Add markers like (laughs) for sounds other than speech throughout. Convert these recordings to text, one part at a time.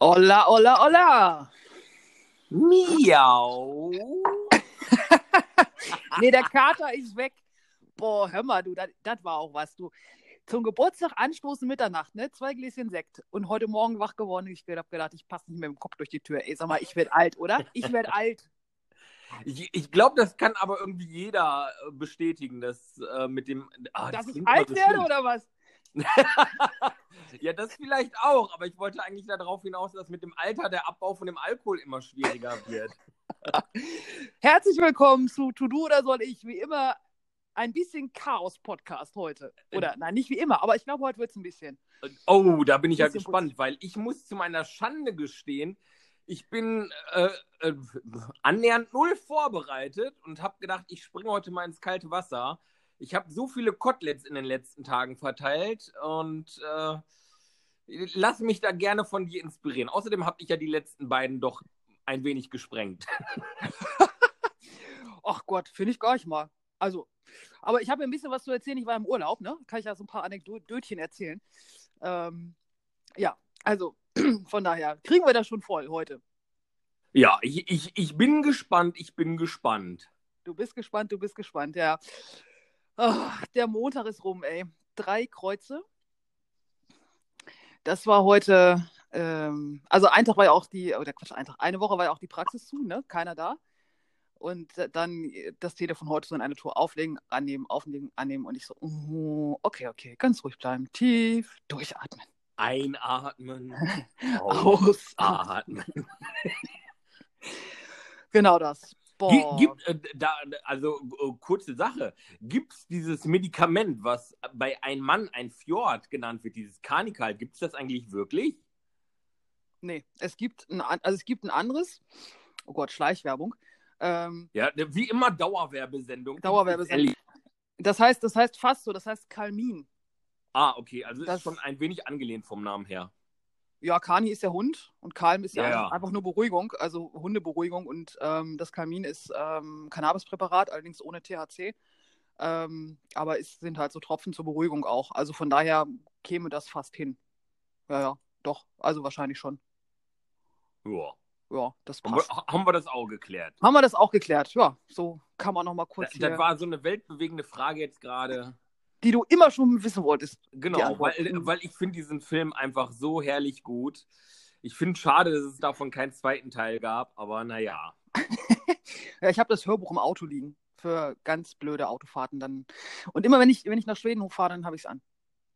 Hola, hola, hola. Miau. (laughs) Nee, der Kater ist weg. Boah, hör mal, du, das war auch was, du. Zum Geburtstag anstoßen Mitternacht, ne? Zwei Gläschen Sekt. Und heute Morgen wach geworden. Ich hab gedacht, ich passe nicht mehr im Kopf durch die Tür. Ey, sag mal, ich werde alt, oder? Ich werde (laughs) alt. Ich, ich glaube, das kann aber irgendwie jeder äh, bestätigen, dass äh, mit dem. Ah, Dass ich alt so werde, schlimm. oder was? (laughs) ja, das vielleicht auch, aber ich wollte eigentlich darauf hinaus, dass mit dem Alter der Abbau von dem Alkohol immer schwieriger wird. (laughs) Herzlich willkommen zu To Do oder soll ich? Wie immer ein bisschen Chaos-Podcast heute. Oder, nein, nicht wie immer, aber ich glaube, heute wird es ein bisschen. Oh, da bin ich ja gespannt, weil ich muss zu meiner Schande gestehen, ich bin äh, äh, annähernd null vorbereitet und habe gedacht, ich springe heute mal ins kalte Wasser. Ich habe so viele Koteletts in den letzten Tagen verteilt und äh, lass mich da gerne von dir inspirieren. Außerdem habe ich ja die letzten beiden doch ein wenig gesprengt. (laughs) Ach Gott, finde ich gar nicht mal. Also, aber ich habe ein bisschen was zu erzählen. Ich war im Urlaub, ne? Kann ich ja so ein paar Anekdötchen erzählen. Ähm, ja, also (clears throat) von daher kriegen wir das schon voll heute. Ja, ich, ich, ich bin gespannt, ich bin gespannt. Du bist gespannt, du bist gespannt, ja. Ach, der Montag ist rum, ey. Drei Kreuze. Das war heute, ähm, also ein Tag war ja auch die, oder Quatsch, ein Tag, eine Woche war ja auch die Praxis zu, ne? Keiner da. Und dann das Telefon heute so in eine Tour auflegen, annehmen, auflegen, annehmen. Und ich so, oh, okay, okay, ganz ruhig bleiben, tief durchatmen. Einatmen, (laughs) ausatmen. Genau das. Boah. Gibt, äh, da, also äh, kurze Sache, gibt es dieses Medikament, was bei ein Mann ein Fjord genannt wird, dieses Karnikal, gibt es das eigentlich wirklich? Nee, es gibt ein, also es gibt ein anderes. Oh Gott, Schleichwerbung. Ähm, Ja, wie immer Dauerwerbesendung. Dauerwerbesendung. das heißt, das heißt fast so, das heißt Kalmin. Ah, okay, also Das- ist schon ein wenig angelehnt vom Namen her. Ja, Kani ist ja Hund und Kalm ist ja, Ja, einfach- nur Beruhigung, also Hundeberuhigung und ähm, das Kalmin ist ähm, Cannabispräparat, allerdings ohne THC. Ähm, aber es sind halt so Tropfen zur Beruhigung auch. Also von daher käme das fast hin. Ja, ja, doch. Also wahrscheinlich schon. Ja. Ja, das passt. haben wir das auch geklärt? Haben wir das auch geklärt? Ja, so kann man noch mal kurz Das, das war so eine weltbewegende Frage jetzt gerade. Die du immer schon wissen wolltest. Genau, weil, weil ich finde diesen Film einfach so herrlich gut. Ich finde schade, dass es davon keinen zweiten Teil gab, aber naja. (laughs) Ja, ich habe das Hörbuch im Auto liegen für ganz blöde Autofahrten dann. Und immer wenn ich, wenn ich nach Schweden hochfahre, dann habe ich es an.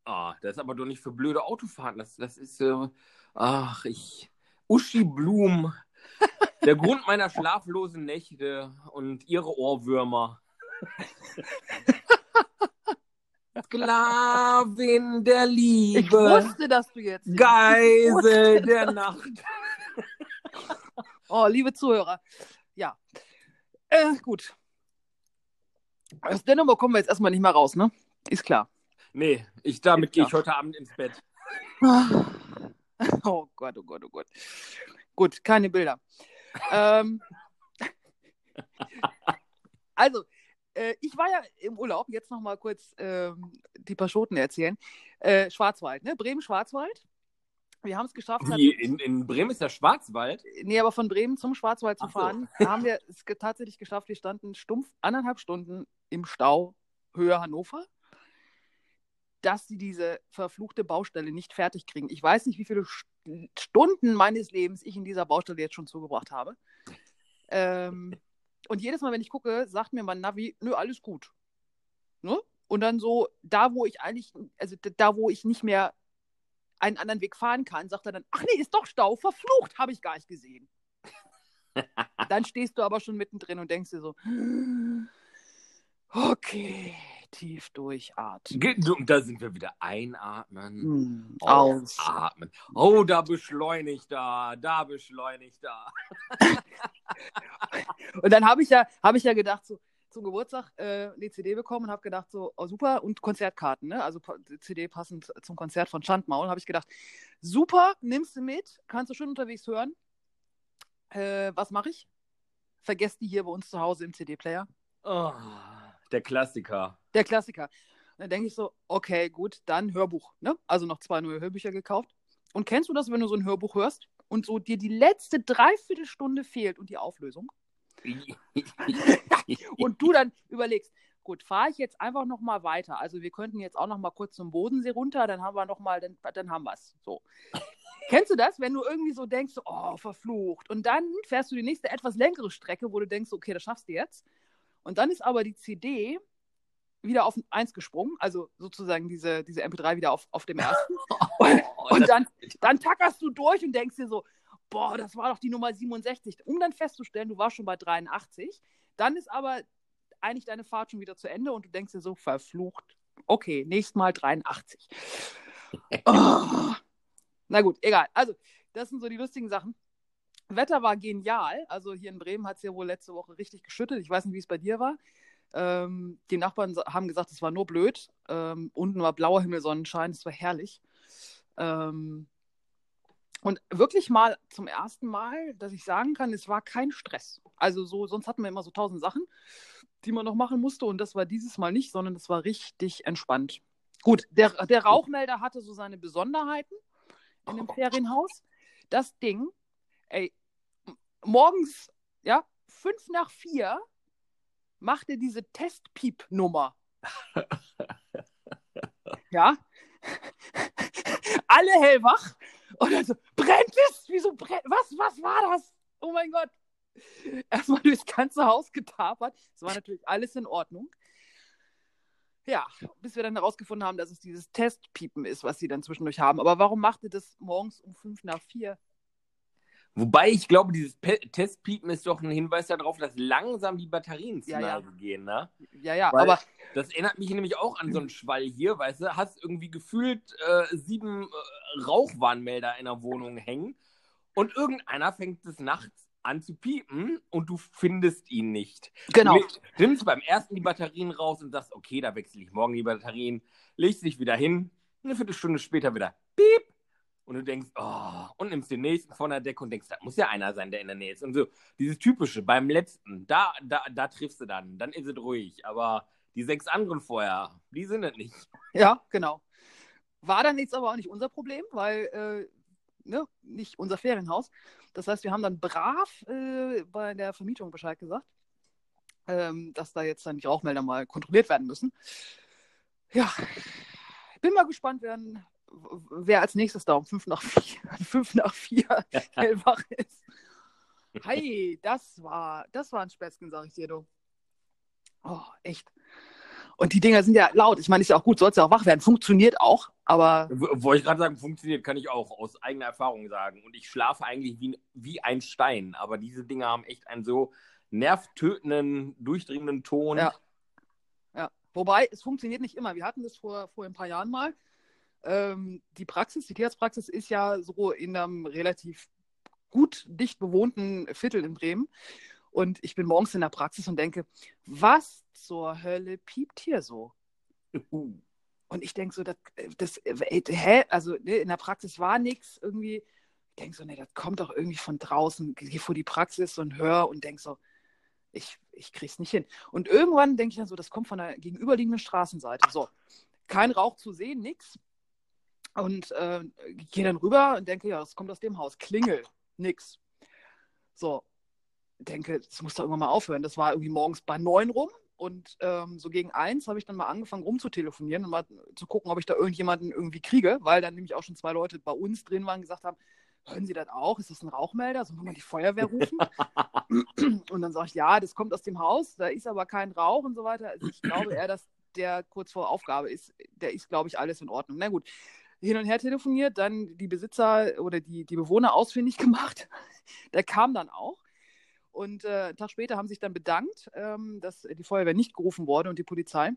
Ah, das ist aber doch nicht für blöde Autofahrten. Das, das ist, äh, ach, ich. Uschi Blum. (laughs) Der Grund meiner schlaflosen Nächte und ihre Ohrwürmer. (laughs) Sklavin der Ich Liebe. wusste, dass du jetzt. Geisel der Nacht. Oh, liebe Zuhörer. Ja. Äh, gut. Aus der Nummer kommen wir jetzt erstmal nicht mehr raus, ne? Ist klar. Nee, ich, damit gehe ich heute Abend ins Bett. Oh Gott, oh Gott, oh Gott. Gut, keine Bilder. ähm, (laughs) also, äh, ich war ja im Urlaub, jetzt noch mal kurz ähm, die Paschoten erzählen. Äh, Schwarzwald, ne? Bremen-Schwarzwald. Wir haben es geschafft. Wie, in, in Bremen ist der Schwarzwald? Nee, aber von Bremen zum Schwarzwald zu Ach so. fahren, haben wir es tatsächlich geschafft. Wir standen stumpf anderthalb Stunden im Stau Höhe Hannover, dass sie diese verfluchte Baustelle nicht fertig kriegen. Ich weiß nicht, wie viele St- Stunden meines Lebens ich in dieser Baustelle jetzt schon zugebracht habe. Ähm, und jedes Mal, wenn ich gucke, sagt mir mein Navi, nö, alles gut. Ne? Und dann so, da wo ich eigentlich, also da wo ich nicht mehr einen anderen Weg fahren kann, sagt er dann, ach nee, ist doch Stau, verflucht, habe ich gar nicht gesehen. (laughs) dann stehst du aber schon mittendrin und denkst dir so, okay, tief durchatmen. Da sind wir wieder. Einatmen. Aus. Ausatmen. Oh, da beschleunigt da, da beschleunigt da. (laughs) Und dann habe ich ja, habe ich ja gedacht, so zum Geburtstag äh, eine CD bekommen und habe gedacht, so, oh, super, und Konzertkarten, ne? Also CD passend zum Konzert von Schandmaul, habe ich gedacht, super, nimmst du mit, kannst du schön unterwegs hören. Äh, was mache ich? Vergesst die hier bei uns zu Hause im CD-Player. Oh, der Klassiker. Der Klassiker. Und dann denke ich so, okay, gut, dann Hörbuch. Ne? Also noch zwei neue Hörbücher gekauft. Und kennst du das, wenn du so ein Hörbuch hörst und so dir die letzte Dreiviertelstunde fehlt und die Auflösung (laughs) und du dann überlegst, gut, fahre ich jetzt einfach noch mal weiter. Also wir könnten jetzt auch noch mal kurz zum Bodensee runter, dann haben wir noch mal, dann, dann haben wir es. So. (laughs) Kennst du das, wenn du irgendwie so denkst, oh, verflucht. Und dann fährst du die nächste etwas längere Strecke, wo du denkst, okay, das schaffst du jetzt. Und dann ist aber die CD wieder auf 1 gesprungen, also sozusagen diese, diese MP3 wieder auf, auf dem ersten. (laughs) Und, und dann, dann tackerst du durch und denkst dir so, boah, das war doch die Nummer 67. Um dann festzustellen, du warst schon bei 83. Dann ist aber eigentlich deine Fahrt schon wieder zu Ende und du denkst dir so, verflucht. Okay, nächstes Mal 83. (laughs) oh. Na gut, egal. Also, das sind so die lustigen Sachen. Wetter war genial. Also hier in Bremen hat es ja wohl letzte Woche richtig geschüttet. Ich weiß nicht, wie es bei dir war. Ähm, die Nachbarn haben gesagt, es war nur blöd. Ähm, unten war blauer Himmel, Sonnenschein, es war herrlich. Ähm, und wirklich mal zum ersten Mal, dass ich sagen kann, es war kein Stress. Also so, sonst hatten wir immer so tausend Sachen, die man noch machen musste. Und das war dieses Mal nicht, sondern es war richtig entspannt. Gut, der, der Rauchmelder hatte so seine Besonderheiten in dem Ferienhaus. Das Ding, ey, morgens, ja, fünf nach vier machte diese Testpiep-Nummer. (laughs) ja. Alle hellwach. Und dann so, brennt es? Wieso brennt? Was, was war das? Oh mein Gott. Erstmal durchs ganze Haus getapert. Es war natürlich alles in Ordnung. Ja, bis wir dann herausgefunden haben, dass es dieses Testpiepen ist, was sie dann zwischendurch haben. Aber warum macht ihr das morgens um fünf nach vier? Wobei ich glaube, dieses Pe Testpiepen ist doch ein Hinweis darauf, dass langsam die Batterien zu ja, ja. gehen, ne? Ja, ja, Weil aber. Das erinnert mich nämlich auch an so einen Schwall hier, weißt du? Hast irgendwie gefühlt äh, sieben äh, Rauchwarnmelder in der Wohnung hängen und irgendeiner fängt es nachts an zu piepen und du findest ihn nicht. Genau. Du nimmst beim ersten die Batterien raus und sagst, okay, da wechsle ich morgen die Batterien, legst dich wieder hin, eine Viertelstunde später wieder piep und du denkst, oh, und nimmst den nächsten von der Decke und denkst, da muss ja einer sein, der in der Nähe ist. Und so, dieses typische, beim letzten, da, da, da triffst du dann, dann ist es ruhig. Aber die sechs anderen vorher, die sind es nicht. Ja, genau. War dann jetzt aber auch nicht unser Problem, weil, äh, ne, nicht unser Ferienhaus. Das heißt, wir haben dann brav äh, bei der Vermietung Bescheid gesagt, ähm, dass da jetzt dann die Rauchmelder mal kontrolliert werden müssen. Ja, bin mal gespannt, wer, wer als nächstes da um fünf nach vier, (laughs) fünf nach vier (laughs) hellwach ist. Hi, das war, das war ein Späßchen, sag ich dir, du. Oh, echt. Und die Dinger sind ja laut. Ich meine, ist ja auch gut, sollst ja auch wach werden. Funktioniert auch, aber. Wollte ich gerade sagen, funktioniert, kann ich auch aus eigener Erfahrung sagen. Und ich schlafe eigentlich wie, wie ein Stein. Aber diese Dinger haben echt einen so nervtötenden, durchdringenden Ton. Ja. ja. Wobei, es funktioniert nicht immer. Wir hatten das vor, vor ein paar Jahren mal. Ähm, die Praxis, die Tierarztpraxis ist ja so in einem relativ gut dicht bewohnten Viertel in Bremen. Und ich bin morgens in der Praxis und denke, was zur Hölle piept hier so? Uh. Und ich denke so, das, das, äh, hä? Also ne, in der Praxis war nichts irgendwie. Ich denke so, nee, das kommt doch irgendwie von draußen. Gehe vor die Praxis und höre und denke so, ich, ich krieg's nicht hin. Und irgendwann denke ich dann so, das kommt von der gegenüberliegenden Straßenseite. So, kein Rauch zu sehen, nichts. Und äh, gehe dann rüber und denke, ja, das kommt aus dem Haus. Klingel, nix. So, denke, das muss doch irgendwann mal aufhören. Das war irgendwie morgens bei neun rum und ähm, so gegen eins habe ich dann mal angefangen rumzutelefonieren und mal zu gucken, ob ich da irgendjemanden irgendwie kriege, weil dann nämlich auch schon zwei Leute bei uns drin waren und gesagt haben, hören Sie das auch? Ist das ein Rauchmelder? Sollen wir mal die Feuerwehr rufen? und dann sage ich, ja, das kommt aus dem Haus, da ist aber kein Rauch und so weiter. Also ich glaube eher, dass der kurz vor Aufgabe ist. Der ist, glaube ich, alles in Ordnung. Na gut, hin und her telefoniert, dann die Besitzer oder die, die Bewohner ausfindig (laughs) gemacht. Der kam dann auch. Und äh, einen Tag später haben sich dann bedankt, ähm, dass die Feuerwehr nicht gerufen wurde und die Polizei.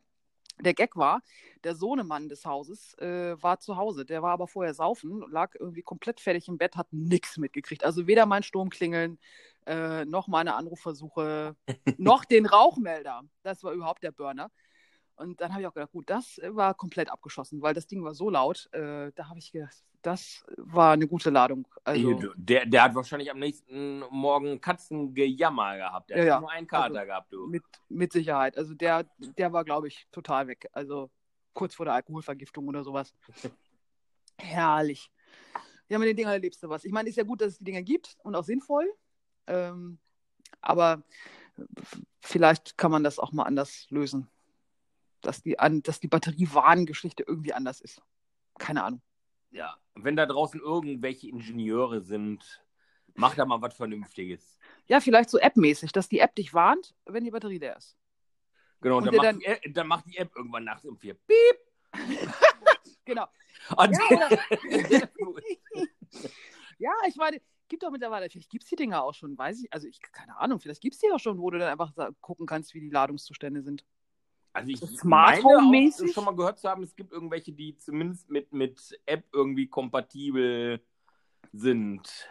Der Gag war, der Sohnemann des Hauses äh, war zu Hause. Der war aber vorher saufen, lag irgendwie komplett fertig im Bett, hat nichts mitgekriegt. Also weder mein Sturmklingeln, äh, noch meine Anrufversuche, (laughs) noch den Rauchmelder. Das war überhaupt der Burner. Und dann habe ich auch gedacht, gut, das war komplett abgeschossen, weil das Ding war so laut. Äh, da habe ich gedacht, das war eine gute Ladung. Also, der, der hat wahrscheinlich am nächsten Morgen Katzengejammer gehabt. Der ja, hat ja. nur einen Kater also, gehabt, du. Mit, mit Sicherheit. Also der, der war, glaube ich, total weg. Also kurz vor der Alkoholvergiftung oder sowas. (laughs) Herrlich. Ja, mit den Dingern erlebst du was. Ich meine, ist ja gut, dass es die Dinger gibt und auch sinnvoll. Ähm, aber vielleicht kann man das auch mal anders lösen. Dass die, an, dass die Batteriewarngeschichte irgendwie anders ist. Keine Ahnung. Ja, wenn da draußen irgendwelche Ingenieure sind, mach da mal was Vernünftiges. Ja, vielleicht so App-mäßig, dass die App dich warnt, wenn die Batterie leer ist. Genau, und, dann, macht die App, dann macht die App irgendwann nachts um vier. Piep! (laughs) Genau. Und Ja, oder, (laughs) ja, ich meine, gibt doch mittlerweile, vielleicht gibt es die Dinger auch schon, weiß ich, also ich, keine Ahnung, vielleicht gibt es die auch schon, wo du dann einfach gucken kannst, wie die Ladungszustände sind. Also ich So meine auch schon mal gehört zu haben, es gibt irgendwelche, die zumindest mit, mit App irgendwie kompatibel sind.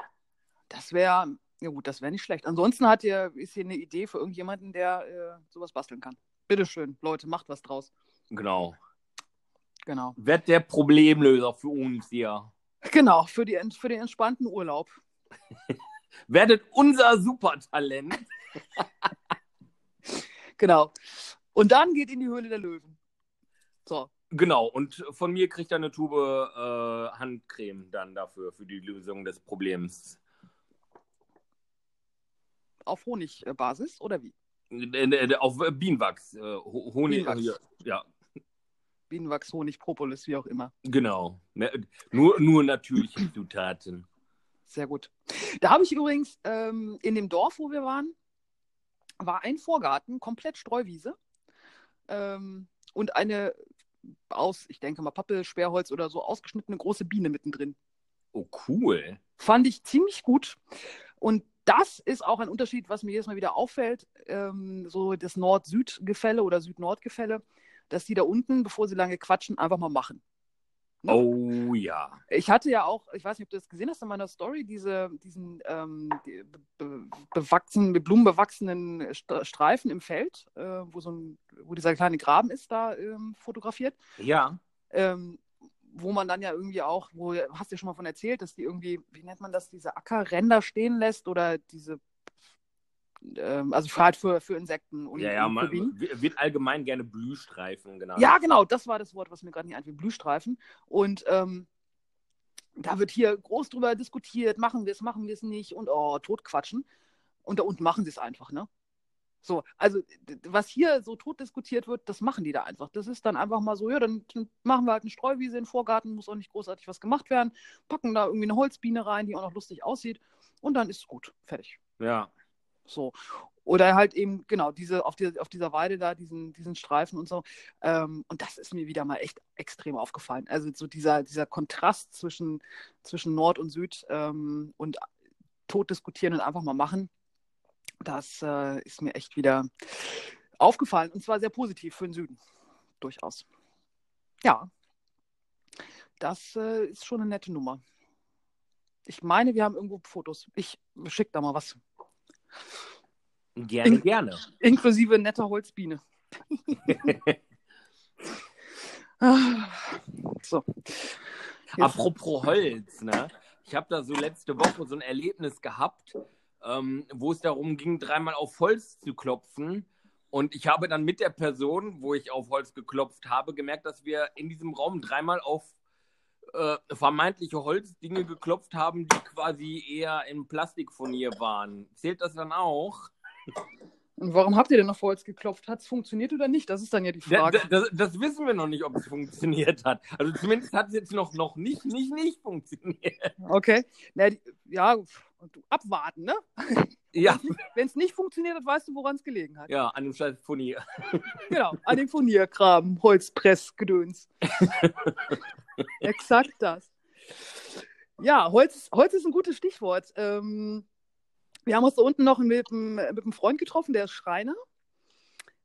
Das wäre, ja gut, das wäre nicht schlecht. Ansonsten hat ihr, ist hier eine Idee für irgendjemanden, der äh, sowas basteln kann. Bitteschön, Leute, macht was draus. Genau. Genau. Wird der Problemlöser für uns hier. Genau, für, die, für den entspannten Urlaub. (laughs) Werdet unser Supertalent. (laughs) Genau. Und dann geht in die Höhle der Löwen. So. Genau, und von mir kriegt er eine Tube äh, Handcreme dann dafür, für die Lösung des Problems. Auf Honigbasis oder wie? Äh, äh, Auf Bienenwachs. Äh, Ho- Honig. Bienenwachs. Ja, ja, Bienenwachs, Honig, Propolis, wie auch immer. genau. Ne, Nur, nur natürliche (clears throat) Zutaten. Sehr gut. Da habe ich übrigens ähm, in dem Dorf, wo wir waren, war ein Vorgarten, komplett Streuwiese. Ähm, und eine aus, ich denke mal, Pappel, Sperrholz oder so ausgeschnittene große Biene mittendrin. Oh, cool. Fand ich ziemlich gut. Und das ist auch ein Unterschied, was mir jedes Mal wieder auffällt, ähm, so das Nord-Süd-Gefälle oder Süd-Nord-Gefälle, dass die da unten, bevor sie lange quatschen, einfach mal machen. Oh ja. Ich hatte ja auch, ich weiß nicht, ob du das gesehen hast in meiner Story, diese, diesen ähm, die be be bewachsenen, mit Blumen bewachsenen St- Streifen im Feld, äh, wo so ein, wo dieser kleine Graben ist, da ähm, fotografiert. Ja. Ähm, wo man dann ja irgendwie auch, wo hast du ja schon mal von erzählt, dass die irgendwie, wie nennt man das, diese Ackerränder stehen lässt oder diese, ähm, also halt für, für Insekten und, Ja, ja, und man, Bienen. wird allgemein gerne Blühstreifen genannt. Ja, genau, das war das Wort, was mir gerade nicht einfiel, Blühstreifen. Und ähm, da wird hier groß drüber diskutiert, machen wir es, machen wir es nicht und oh, totquatschen. Und da unten machen sie es einfach, ne? So, also was hier so tot diskutiert wird, das machen die da einfach. Das ist dann einfach mal so, ja, dann dann machen wir halt eine Streuwiese in den Vorgarten, muss auch nicht großartig was gemacht werden, packen da irgendwie eine Holzbiene rein, die auch noch lustig aussieht und dann ist es gut, fertig. Ja. So. Oder halt eben, genau, diese, auf, dieser, auf dieser Weide da, diesen, diesen Streifen und so. Ähm, und das ist mir wieder mal echt extrem aufgefallen. Also so dieser, dieser Kontrast zwischen, zwischen Nord und Süd ähm, und tot diskutieren und einfach mal machen, das äh, ist mir echt wieder aufgefallen. Und zwar sehr positiv für den Süden. Durchaus. Ja. Das äh, ist schon eine nette Nummer. Ich meine, wir haben irgendwo Fotos. Ich schicke da mal was. Gerne, gerne. Inklusive netter Holzbiene. (laughs) Ah, so. Apropos Holz, ne? Ich habe da so letzte Woche so ein Erlebnis gehabt, ähm, wo es darum ging, dreimal auf Holz zu klopfen. Und ich habe dann mit der Person, wo ich auf Holz geklopft habe, gemerkt, dass wir in diesem Raum dreimal auf äh, vermeintliche Holzdinge geklopft haben, die quasi eher in Plastikfurnier waren. Zählt das dann auch? und warum habt ihr denn auf Holz geklopft? Hat es funktioniert oder nicht? Das ist dann ja die Frage. da, das, das wissen wir noch nicht, ob es funktioniert hat. Also zumindest hat es jetzt noch, noch nicht, nicht, nicht funktioniert. Okay. Na, die, ja, abwarten, ne? (laughs) Ja, Wenn es nicht funktioniert hat, weißt du, woran es gelegen hat. ja, an dem scheiß Furnier. Genau, an dem Furnierkram, Holzpressgedöns. (laughs) Exakt das. Ja, Holz, Holz ist ein gutes Stichwort. Ähm, wir haben uns da unten noch mit, einem- mit einem Freund getroffen, der ist Schreiner.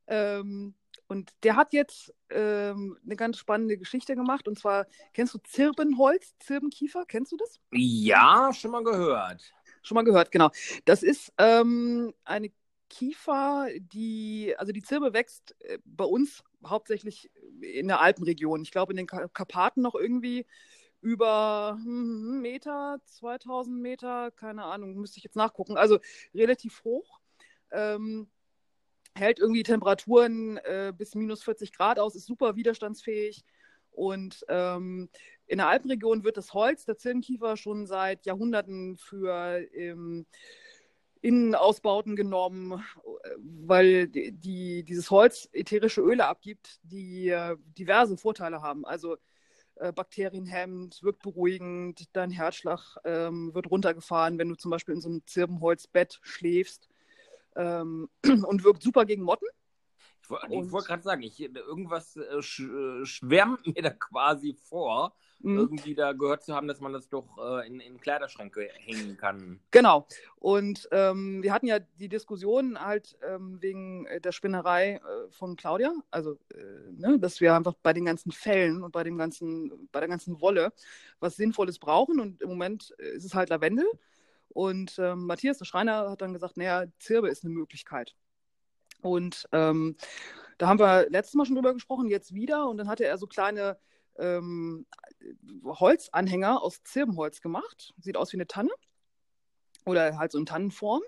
Ähm, und der hat jetzt ähm, eine ganz spannende Geschichte gemacht. Und zwar, kennst du Zirbenholz, Zirbenkiefer? Kennst du das? Ja, schon mal gehört. Schon mal gehört, genau. Das ist ähm, eine Kiefer, die, also die Zirbe wächst äh, bei uns hauptsächlich in der Alpenregion. Ich glaube in den Ka- Karpaten noch irgendwie über hm, einen Meter, 2000 Meter, keine Ahnung, müsste ich jetzt nachgucken. Also relativ hoch. Ähm, hält irgendwie Temperaturen äh, bis minus 40 Grad aus, ist super widerstandsfähig und ähm, in der Alpenregion wird das Holz, der Zirbenkiefer, schon seit Jahrhunderten für ähm, Innenausbauten genommen, weil die, dieses Holz ätherische Öle abgibt, die äh, diverse Vorteile haben. Also äh, Bakterien hemmt, wirkt beruhigend, dein Herzschlag ähm, wird runtergefahren, wenn du zum Beispiel in so einem Zirbenholzbett schläfst ähm, (clears throat) und wirkt super gegen Motten. Ich, wollte gerade sagen, ich, irgendwas äh, äh, schwärmt mir da quasi vor, mhm. irgendwie da gehört zu haben, dass man das doch äh, in, in Kleiderschränke hängen kann. Genau. Und ähm, wir hatten ja die Diskussion halt ähm, wegen der Spinnerei äh, von Claudia, also äh, ne, dass wir einfach bei den ganzen Fällen und bei dem ganzen, bei der ganzen Wolle was Sinnvolles brauchen. Und im Moment ist es halt Lavendel. Und ähm, Matthias, der Schreiner, hat dann gesagt, naja, Zirbe ist eine Möglichkeit. Und ähm, da haben wir letztes Mal schon drüber gesprochen, jetzt wieder. Und dann hatte er so kleine ähm, Holzanhänger aus Zirbenholz gemacht. Sieht aus wie eine Tanne. Oder halt so in Tannenform.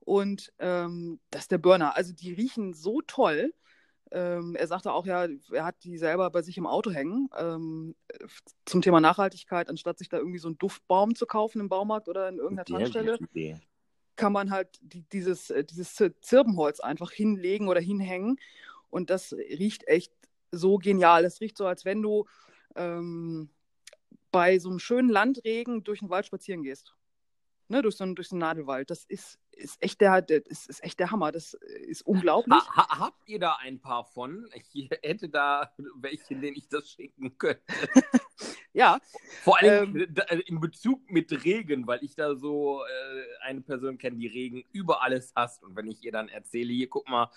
Und ähm, das ist der Burner. Also die riechen so toll. Ähm, er sagte auch, ja, er hat die selber bei sich im Auto hängen. Ähm, zum Thema Nachhaltigkeit, anstatt sich da irgendwie so einen Duftbaum zu kaufen im Baumarkt oder in irgendeiner Tankstelle kann man halt die, dieses, äh, dieses Zirbenholz einfach hinlegen oder hinhängen. Und das riecht echt so genial. Es riecht so, als wenn du ähm, bei so einem schönen Landregen durch den Wald spazieren gehst. Ne, durch, so einen, durch so einen Nadelwald. Das ist, ist, echt der, das ist, echt der Hammer. Das ist unglaublich. Ha, habt ihr da ein paar von? Ich hätte da welche, denen ich das schicken könnte. (laughs) Ja. Vor allem ähm, äh, in Bezug mit Regen, weil ich da so äh, eine Person kenne, die Regen über alles hasst. Und wenn ich ihr dann erzähle, hier, guck mal,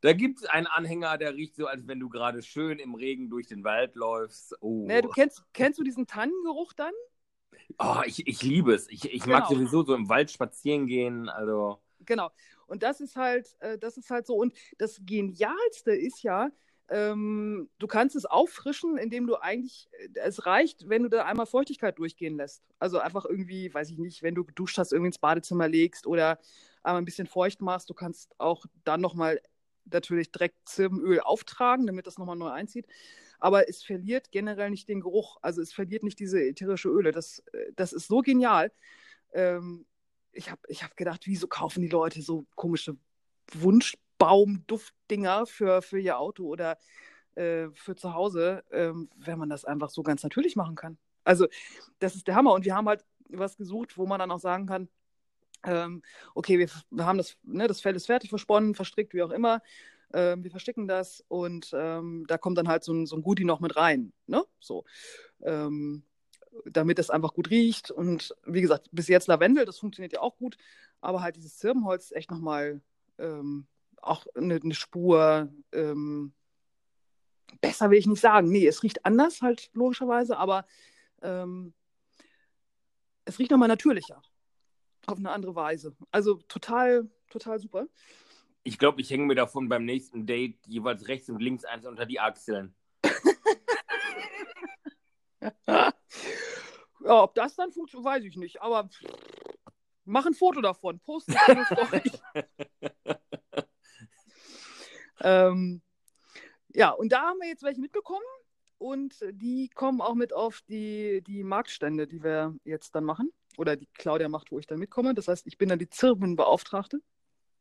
da gibt es einen Anhänger, der riecht so, als wenn du gerade schön im Regen durch den Wald läufst. Oh. Naja, du kennst, kennst du diesen Tannengeruch dann? Oh, ich, ich liebe es. Ich, ich genau. mag sowieso so im Wald spazieren gehen. Also. Genau. Und das ist halt, äh, das ist halt so. Und das Genialste ist ja, ähm, du kannst es auffrischen, indem du eigentlich, äh, es reicht, wenn du da einmal Feuchtigkeit durchgehen lässt. Also einfach irgendwie, weiß ich nicht, wenn du geduscht hast, irgendwie ins Badezimmer legst oder einmal ein bisschen feucht machst. Du kannst auch dann nochmal natürlich direkt Zirbenöl auftragen, damit das nochmal neu einzieht. Aber es verliert generell nicht den Geruch. Also es verliert nicht diese ätherische Öle. Das, äh, das ist so genial. Ähm, ich habe ich hab gedacht, wieso kaufen die Leute so komische Wunsch Baumduftdinger für, für ihr Auto oder äh, für zu Hause, ähm, wenn man das einfach so ganz natürlich machen kann. Also, das ist der Hammer. Und wir haben halt was gesucht, wo man dann auch sagen kann, ähm, okay, wir, wir, haben das, ne, das Fell ist fertig versponnen, verstrickt, wie auch immer. Ähm, wir versticken das und ähm, da kommt dann halt so ein, so ein Goodie noch mit rein. Ne? So. Ähm, damit es einfach gut riecht. Und wie gesagt, bis jetzt Lavendel, das funktioniert ja auch gut. Aber halt dieses Zirbenholz ist echt nochmal ähm, auch eine, eine Spur ähm, besser will ich nicht sagen. Nee, es riecht anders halt logischerweise, aber ähm, es riecht nochmal natürlicher. Auf eine andere Weise. Also total, total super. Ich glaube, ich hänge mir davon beim nächsten Date jeweils rechts und links eins unter die Achseln. (laughs) ja, ob das dann funktioniert, weiß ich nicht. Aber mach ein Foto davon, post es doch (laughs) nicht. Ähm, ja, und da haben wir jetzt welche mitbekommen und die kommen auch mit auf die, die Marktstände, die wir jetzt dann machen. Oder die Claudia macht, wo ich dann mitkomme. Das heißt, ich bin dann die Zirbenbeauftragte,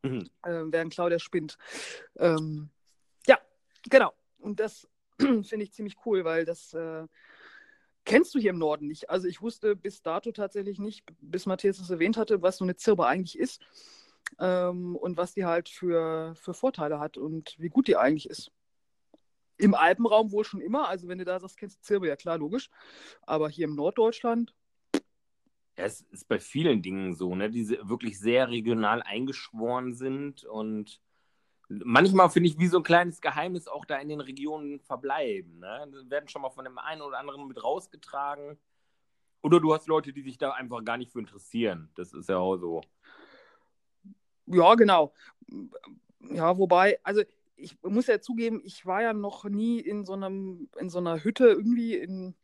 mhm. äh, während Claudia spinnt. Ähm, ja, genau. Und das (clears throat) finde ich ziemlich cool, weil das äh, kennst du hier im Norden nicht. Also ich wusste bis dato tatsächlich nicht, bis Matthias es erwähnt hatte, was so eine Zirbe eigentlich ist ähm, und was die halt für, für Vorteile hat und wie gut die eigentlich ist. Im Alpenraum wohl schon immer, also wenn du da sagst, kennst du Zirbe, ja klar, logisch. Aber hier im Norddeutschland. Ja, es ist bei vielen Dingen so, ne, die wirklich sehr regional eingeschworen sind und manchmal finde ich wie so ein kleines Geheimnis auch da in den Regionen verbleiben. Ne? Die werden schon mal von dem einen oder anderen mit rausgetragen. Oder du hast Leute, die sich da einfach gar nicht für interessieren. Das ist ja auch so. Ja, genau. Ja, wobei, also ich muss ja zugeben, ich war ja noch nie in so einem, in so einer Hütte irgendwie in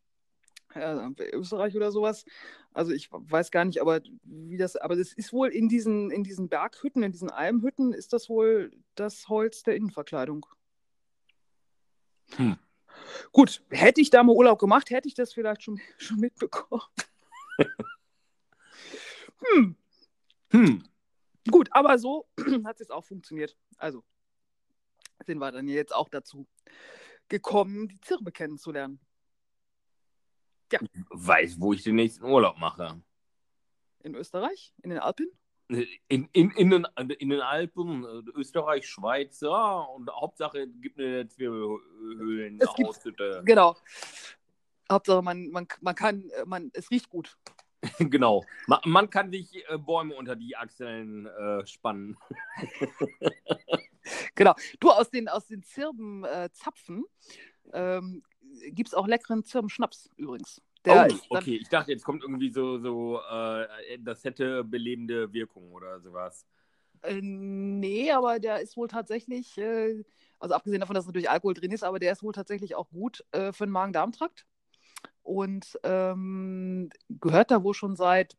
äh, Österreich oder sowas. Also ich weiß gar nicht, aber wie das, aber das ist wohl in diesen, in diesen Berghütten, in diesen Almhütten, ist das wohl das Holz der Innenverkleidung. Hm. Gut, hätte ich da mal Urlaub gemacht, hätte ich das vielleicht schon, (laughs) schon mitbekommen. (laughs) hm. Hm. Gut, aber so (clears throat) hat es auch funktioniert. Also sind wir dann jetzt auch dazu gekommen, die Zirbe kennenzulernen. Weiß, wo ich den nächsten Urlaub mache. In Österreich? In den Alpen? In, in, in, den, in den Alpen, äh, Österreich, Schweiz, ja, und Hauptsache es gibt eine Zwirbelhöhlen Es gibt- Aushütte. Genau. Hauptsache, man, man, man kann, äh, man, es riecht gut. (laughs) genau. Man, man kann sich äh, Bäume unter die Achseln äh, spannen. (laughs) Genau. Du, aus den, aus den Zirbenzapfen äh, Zapfen, ähm, gibt es auch leckeren Zirbenschnaps übrigens. Der oh, okay. Ich dachte, jetzt kommt irgendwie so, so äh, das hätte belebende Wirkung oder sowas. Äh, nee, aber der ist wohl tatsächlich, äh, also abgesehen davon, dass natürlich Alkohol drin ist, aber der ist wohl tatsächlich auch gut äh, für den Magen-Darm-Trakt. Und ähm, gehört da wohl schon seit,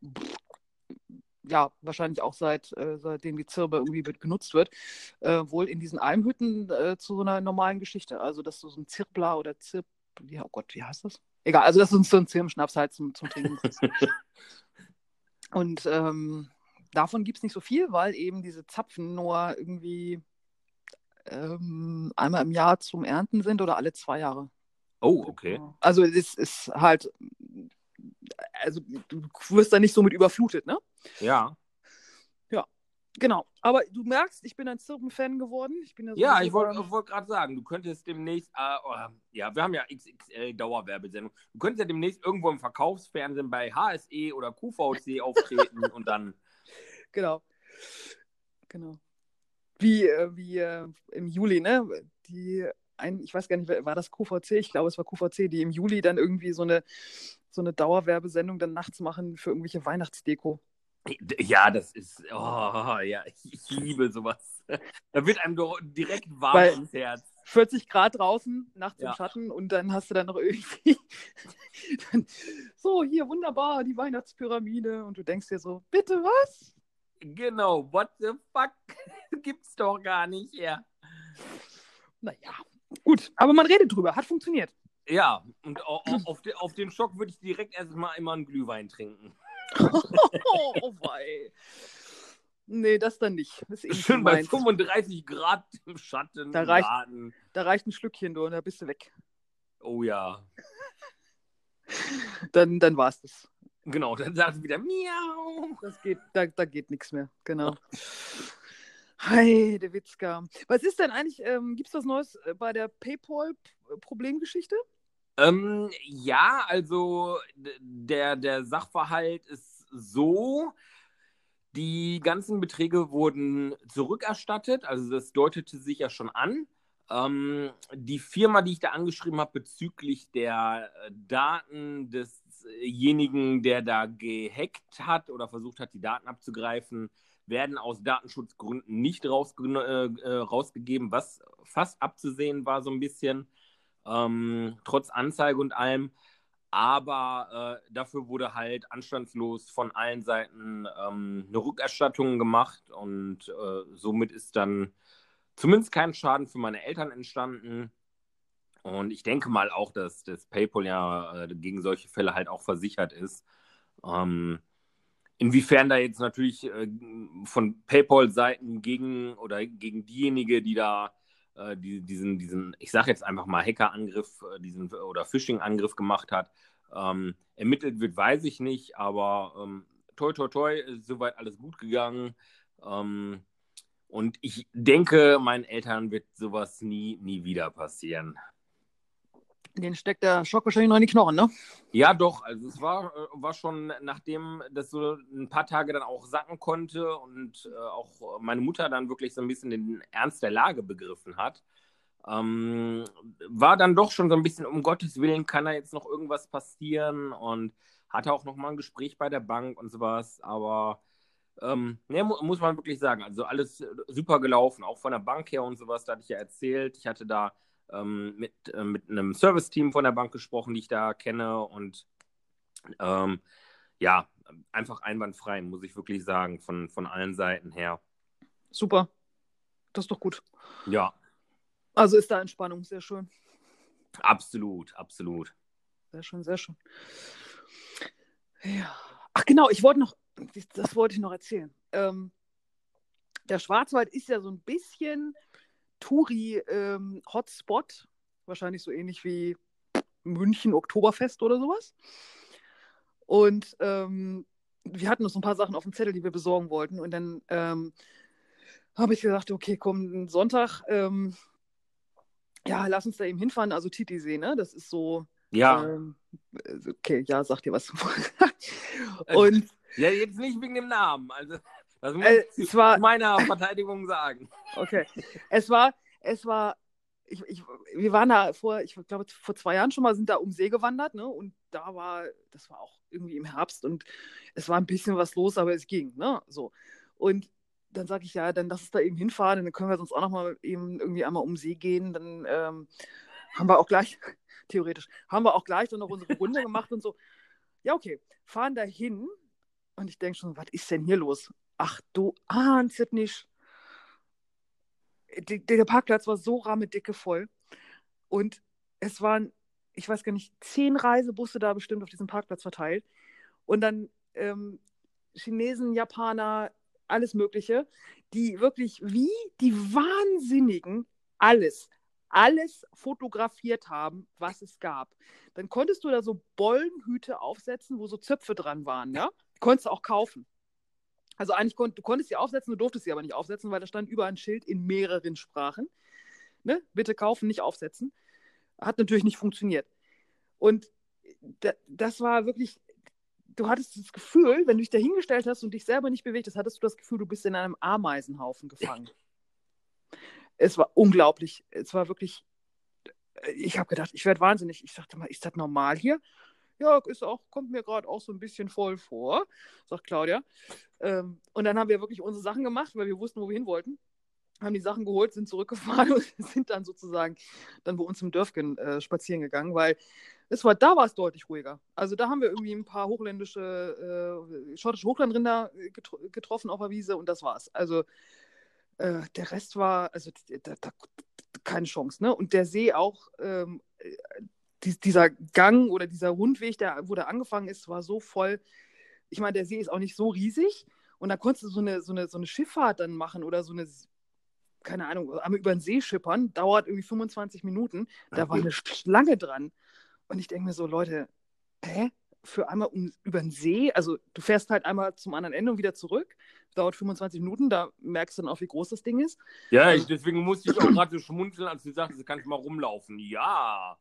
ja, wahrscheinlich auch seit, äh, seitdem die Zirbe irgendwie genutzt wird, äh, wohl in diesen Almhütten zu so einer normalen Geschichte. Also, dass du so ein Zirbler oder Zirb, ja, oh Gott, wie heißt das? Egal, also, dass du so ein Zirbenschnaps halt zum, zum Trinken. (laughs) Und ähm, davon gibt es nicht so viel, weil eben diese Zapfen nur irgendwie ähm, einmal im Jahr zum Ernten sind oder alle zwei Jahre. Oh, okay. Also es ist halt, also du wirst da nicht so mit überflutet, ne? Ja. Genau. Aber du merkst, ich bin ein Zirpen-Fan geworden. Ich bin ja, Ja, sowieso ich wollte wollt gerade sagen, du könntest demnächst, äh, oh, ja, wir haben ja XXL Dauerwerbesendung. Du könntest ja demnächst irgendwo im Verkaufsfernsehen bei HSE oder QVC (laughs) auftreten und dann. Genau. Genau. Wie, äh, wie äh, im Juli, ne? Die ein, ich weiß gar nicht, war das QVC? Ich glaube, es war QVC, die im Juli dann irgendwie so eine, so eine Dauerwerbesendung dann nachts machen für irgendwelche Weihnachtsdeko. Ja, das ist, oh, ja, ich, liebe sowas. Da wird einem doch direkt warm Weil- ums Herz. 40 Grad draußen, nachts Ja. im Schatten und dann hast du dann noch irgendwie (laughs) dann, so, hier wunderbar, die Weihnachtspyramide und du denkst dir so, bitte was? Genau, what the fuck? (laughs) Gibt's doch gar nicht, ja. Naja, gut, aber man redet drüber, hat funktioniert. Ja, und au- au- auf, auf den Schock würde ich direkt erstmal immer einen Glühwein trinken. Oh, (laughs) oh wei. Nee, das dann nicht. Das ist eh Schön bei meins. 35 Grad im Schatten, Da reicht-. Da reicht ein Schlückchen, du, und da bist du weg. Oh ja. Dann, dann war's das. Genau, dann sagt sie wieder Miau. Das geht, da, da geht nichts mehr, genau. Hi, der Witzka. Was ist denn eigentlich, ähm, gibt es was Neues äh, bei der PayPal-Problemgeschichte? Ähm, ja, also der, der Sachverhalt ist so, die ganzen Beträge wurden zurückerstattet, also das deutete sich ja schon an. Ähm, die Firma, die ich da angeschrieben habe bezüglich der äh, Daten desjenigen, der da gehackt hat oder versucht hat, die Daten abzugreifen, werden aus Datenschutzgründen nicht rausge äh, äh, rausgegeben, was fast abzusehen war so ein bisschen ähm, trotz Anzeige und allem. Aber äh, dafür wurde halt anstandslos von allen Seiten ähm, eine Rückerstattung gemacht und äh, somit ist dann zumindest kein Schaden für meine Eltern entstanden. Und ich denke mal auch, dass das PayPal ja äh, gegen solche Fälle halt auch versichert ist. Ähm, inwiefern da jetzt natürlich äh, von PayPal-Seiten gegen oder gegen diejenige, die da äh, die, diesen, diesen, ich sage jetzt einfach mal Hackerangriff, äh, diesen oder Phishing-Angriff gemacht hat, ähm, ermittelt wird, weiß ich nicht, aber ähm, toi toi toi ist soweit alles gut gegangen. Ähm, und ich denke, meinen Eltern wird sowas nie, nie wieder passieren. Den steckt der Schock wahrscheinlich noch in die Knochen, ne? Ja, doch. Also es war, äh, war schon, nachdem das so ein paar Tage dann auch sacken konnte und äh, auch meine Mutter dann wirklich so ein bisschen den Ernst der Lage begriffen hat, ähm, war dann doch schon so ein bisschen, um Gottes Willen, kann da jetzt noch irgendwas passieren und hatte auch noch mal ein Gespräch bei der Bank und sowas, aber ähm, ne, mu muss man wirklich sagen, also alles äh, super gelaufen, auch von der Bank her und sowas, da hatte ich ja erzählt. Ich hatte da ähm, mit, äh, mit einem Service-Team von der Bank gesprochen, die ich da kenne und ähm, ja, einfach einwandfrei, muss ich wirklich sagen, von, von allen Seiten her. Super. Das ist doch gut. Ja, Also ist da Entspannung, sehr schön. Absolut, absolut. Sehr schön, sehr schön. Ja. Ach genau, ich wollte noch, das wollte ich noch erzählen. Ähm, der Schwarzwald ist ja so ein bisschen Touri-Hotspot, ähm, wahrscheinlich so ähnlich wie München Oktoberfest oder sowas. Und ähm, wir hatten noch so ein paar Sachen auf dem Zettel, die wir besorgen wollten. Und dann ähm, habe ich gesagt, okay, komm, Sonntag, ähm, ja, lass uns da eben hinfahren. Also Titisee, ne? Das ist so. Ja. Ähm, okay, ja, sag dir was. (laughs) Also, und. Ja, jetzt nicht wegen dem Namen. Also, das muss äh, ich war, meiner Verteidigung sagen. (laughs) Okay. Es war, es war ich, ich, wir waren da vor, ich glaube, vor zwei Jahren schon mal sind da um See gewandert, ne? Und da war, das war auch irgendwie im Herbst und es war ein bisschen was los, aber es ging, ne? So. Und dann sage ich, ja, dann lass uns da eben hinfahren, dann können wir sonst auch noch mal eben irgendwie einmal um See gehen. Dann ähm, haben wir auch gleich, (laughs) theoretisch, haben wir auch gleich dann noch unsere Runde gemacht und so. Ja, okay, fahren da hin und ich denke schon, was ist denn hier los? Ach, du ahnst es nicht die, der Parkplatz war so rammedicke voll. Und es waren, ich weiß gar nicht, zehn Reisebusse da bestimmt auf diesem Parkplatz verteilt. Und dann ähm, Chinesen, Japaner, alles Mögliche, die wirklich wie die Wahnsinnigen alles, alles fotografiert haben, was es gab. Dann konntest du da so Bollenhüte aufsetzen, wo so Zöpfe dran waren, ja? Konntest du auch kaufen. Also eigentlich kon du konntest sie aufsetzen, du durftest sie aber nicht aufsetzen, weil da stand über ein Schild in mehreren Sprachen. Ne? Bitte kaufen, nicht aufsetzen. Hat natürlich nicht funktioniert. Und das war wirklich, du hattest das Gefühl, wenn du dich da hingestellt hast und dich selber nicht bewegt hast, hattest du das Gefühl, du bist in einem Ameisenhaufen gefangen. es war unglaublich. Es war wirklich, ich habe gedacht, ich werde wahnsinnig. Ich dachte mal, ist das normal hier? Ja, ist auch, kommt mir gerade auch so ein bisschen voll vor, sagt Claudia. Ähm, und dann haben wir wirklich unsere Sachen gemacht, weil wir wussten, wo wir hin wollten. Haben die Sachen geholt, sind zurückgefahren (laughs) und sind dann sozusagen dann bei uns im Dörfchen äh, spazieren gegangen, weil es war, da war es deutlich ruhiger. Also da haben wir irgendwie ein paar hochländische, äh, schottische Hochlandrinder getro getroffen auf der Wiese und das war's. Also äh, der Rest war, also da, da, keine Chance, ne? Und der See auch, ähm, die, dieser Gang oder dieser Rundweg, der, wo der angefangen ist, war so voll. Ich meine, der See ist auch nicht so riesig. Und da konntest du so eine, so eine, so eine Schifffahrt dann machen oder so eine, keine Ahnung, einmal über den See schippern, dauert irgendwie 25 Minuten. Da war eine Schlange dran. Und ich denke mir so, Leute, hä? Für einmal um, über den See, also du fährst halt einmal zum anderen Ende und wieder zurück, dauert 25 Minuten, da merkst du dann auch, wie groß das Ding ist. Ja, ich, deswegen musste ich auch (clears throat) gerade so schmunzeln, als du sagtest, du kannst mal rumlaufen. Ja,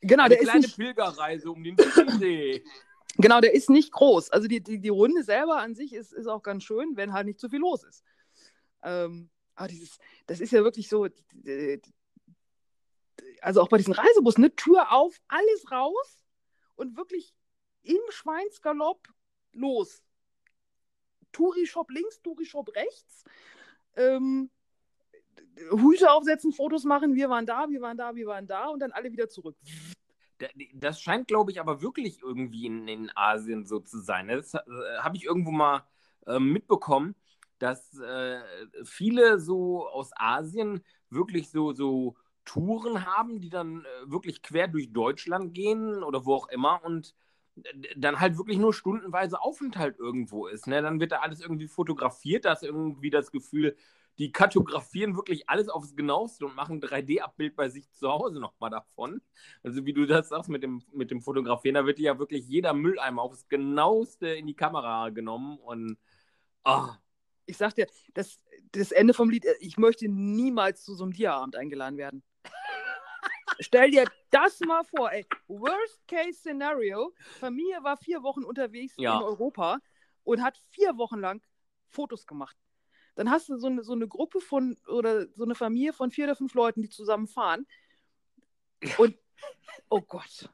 Genau, Eine der kleine ist nicht, Pilgerreise um den Titisee. (laughs) genau, der ist nicht groß. Also die, die, die Runde selber an sich ist, ist auch ganz schön, wenn halt nicht zu viel los ist. Ähm, aber dieses, das ist ja wirklich so, also auch bei diesen Reisebussen, ne, Tür auf, alles raus und wirklich im Schweinsgalopp los. Touri-Shop links, Touri-Shop rechts. Ähm, Hüte aufsetzen, Fotos machen, wir waren da, wir waren da, wir waren da und dann alle wieder zurück. Das scheint, glaube ich, aber wirklich irgendwie in, in Asien so zu sein. Das äh, habe ich irgendwo mal äh, mitbekommen, dass äh, viele so aus Asien wirklich so, so Touren haben, die dann äh, wirklich quer durch Deutschland gehen oder wo auch immer und dann halt wirklich nur stundenweise Aufenthalt irgendwo ist. Ne? Dann wird da alles irgendwie fotografiert, da ist irgendwie das Gefühl, die kartografieren wirklich alles aufs Genaueste und machen ein 3D-Abbild bei sich zu Hause nochmal davon. Also wie du das sagst mit dem, mit dem Fotografieren, da wird ja wirklich jeder Mülleimer aufs Genaueste in die Kamera genommen und oh. Ich sag dir, das, das Ende vom Lied, ich möchte niemals zu so einem Dia-Abend eingeladen werden. (laughs) Stell dir das mal vor, ey. Worst Case Scenario. Familie war vier Wochen unterwegs ja. in Europa und hat vier Wochen lang Fotos gemacht dann hast du so eine, so eine Gruppe von oder so eine Familie von vier oder fünf Leuten, die zusammen fahren. Und oh Gott,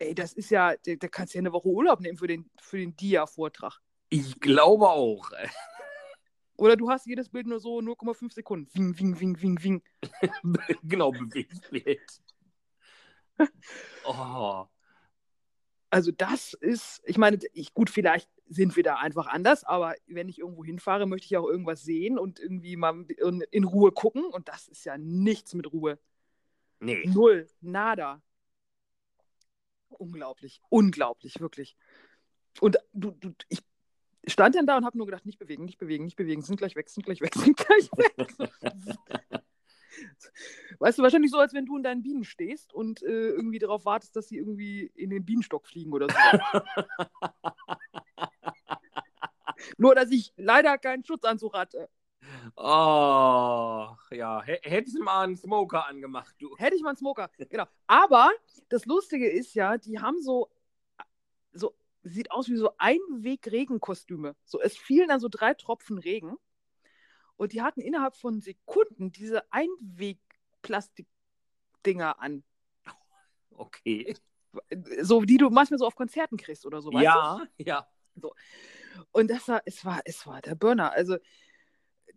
ey, das ist ja, da, kannst du ja eine Woche Urlaub nehmen für den, für den Dia-Vortrag. Ich glaube auch. (laughs) Oder du hast jedes Bild nur so 0,5 Sekunden. Wing, wing, wing, wing, wing. (laughs) genau, Bewegtbild. (laughs) oh. Also das ist, ich meine, ich, gut, vielleicht sind wir da einfach anders, aber wenn ich irgendwo hinfahre, möchte ich auch irgendwas sehen und irgendwie mal in, in Ruhe gucken und das ist ja nichts mit Ruhe. Nee. Null. Nada. Unglaublich. Unglaublich, wirklich. Und du, du, ich stand dann da und habe nur gedacht, nicht bewegen, nicht bewegen, nicht bewegen, sind gleich weg, sind gleich weg, (laughs) sind gleich weg. (laughs) weißt du, wahrscheinlich so, als wenn du in deinen Bienen stehst und äh, irgendwie darauf wartest, dass sie irgendwie in den Bienenstock fliegen oder so. (laughs) nur, dass ich leider keinen Schutzanzug hatte. Oh, ja. Hättest du mal einen Smoker angemacht, du. Hätte ich mal einen Smoker, genau. Aber das Lustige ist ja, die haben so, so sieht aus wie so Einweg-Regenkostüme. So, es fielen dann so drei Tropfen Regen. Und die hatten innerhalb von Sekunden diese Einweg-Plastik-Dinger an. (laughs) Okay. So, die du manchmal so auf Konzerten kriegst oder so. Ja, du? (laughs) ja. So. Und das war, es war, es war der Burner. Also,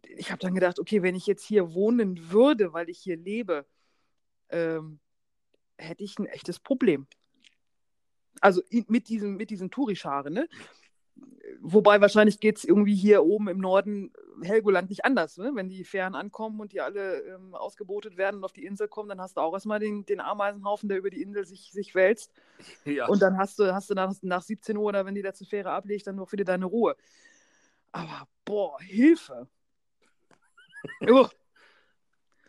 ich habe dann gedacht, okay, wenn ich jetzt hier wohnen würde, weil ich hier lebe, ähm, hätte ich ein echtes Problem. Also mit diesen, mit diesen Tourischaren, ne? Wobei wahrscheinlich geht es irgendwie hier oben im Norden Helgoland nicht anders. Ne? Wenn die Fähren ankommen und die alle ähm, ausgebotet werden und auf die Insel kommen, dann hast du auch erstmal den, den Ameisenhaufen, der über die Insel sich, sich wälzt. (laughs) Ja. Und dann hast du, hast du nach, nach 17 Uhr oder wenn die letzte Fähre ablegt, dann noch wieder deine Ruhe. Aber boah, Hilfe. (laughs)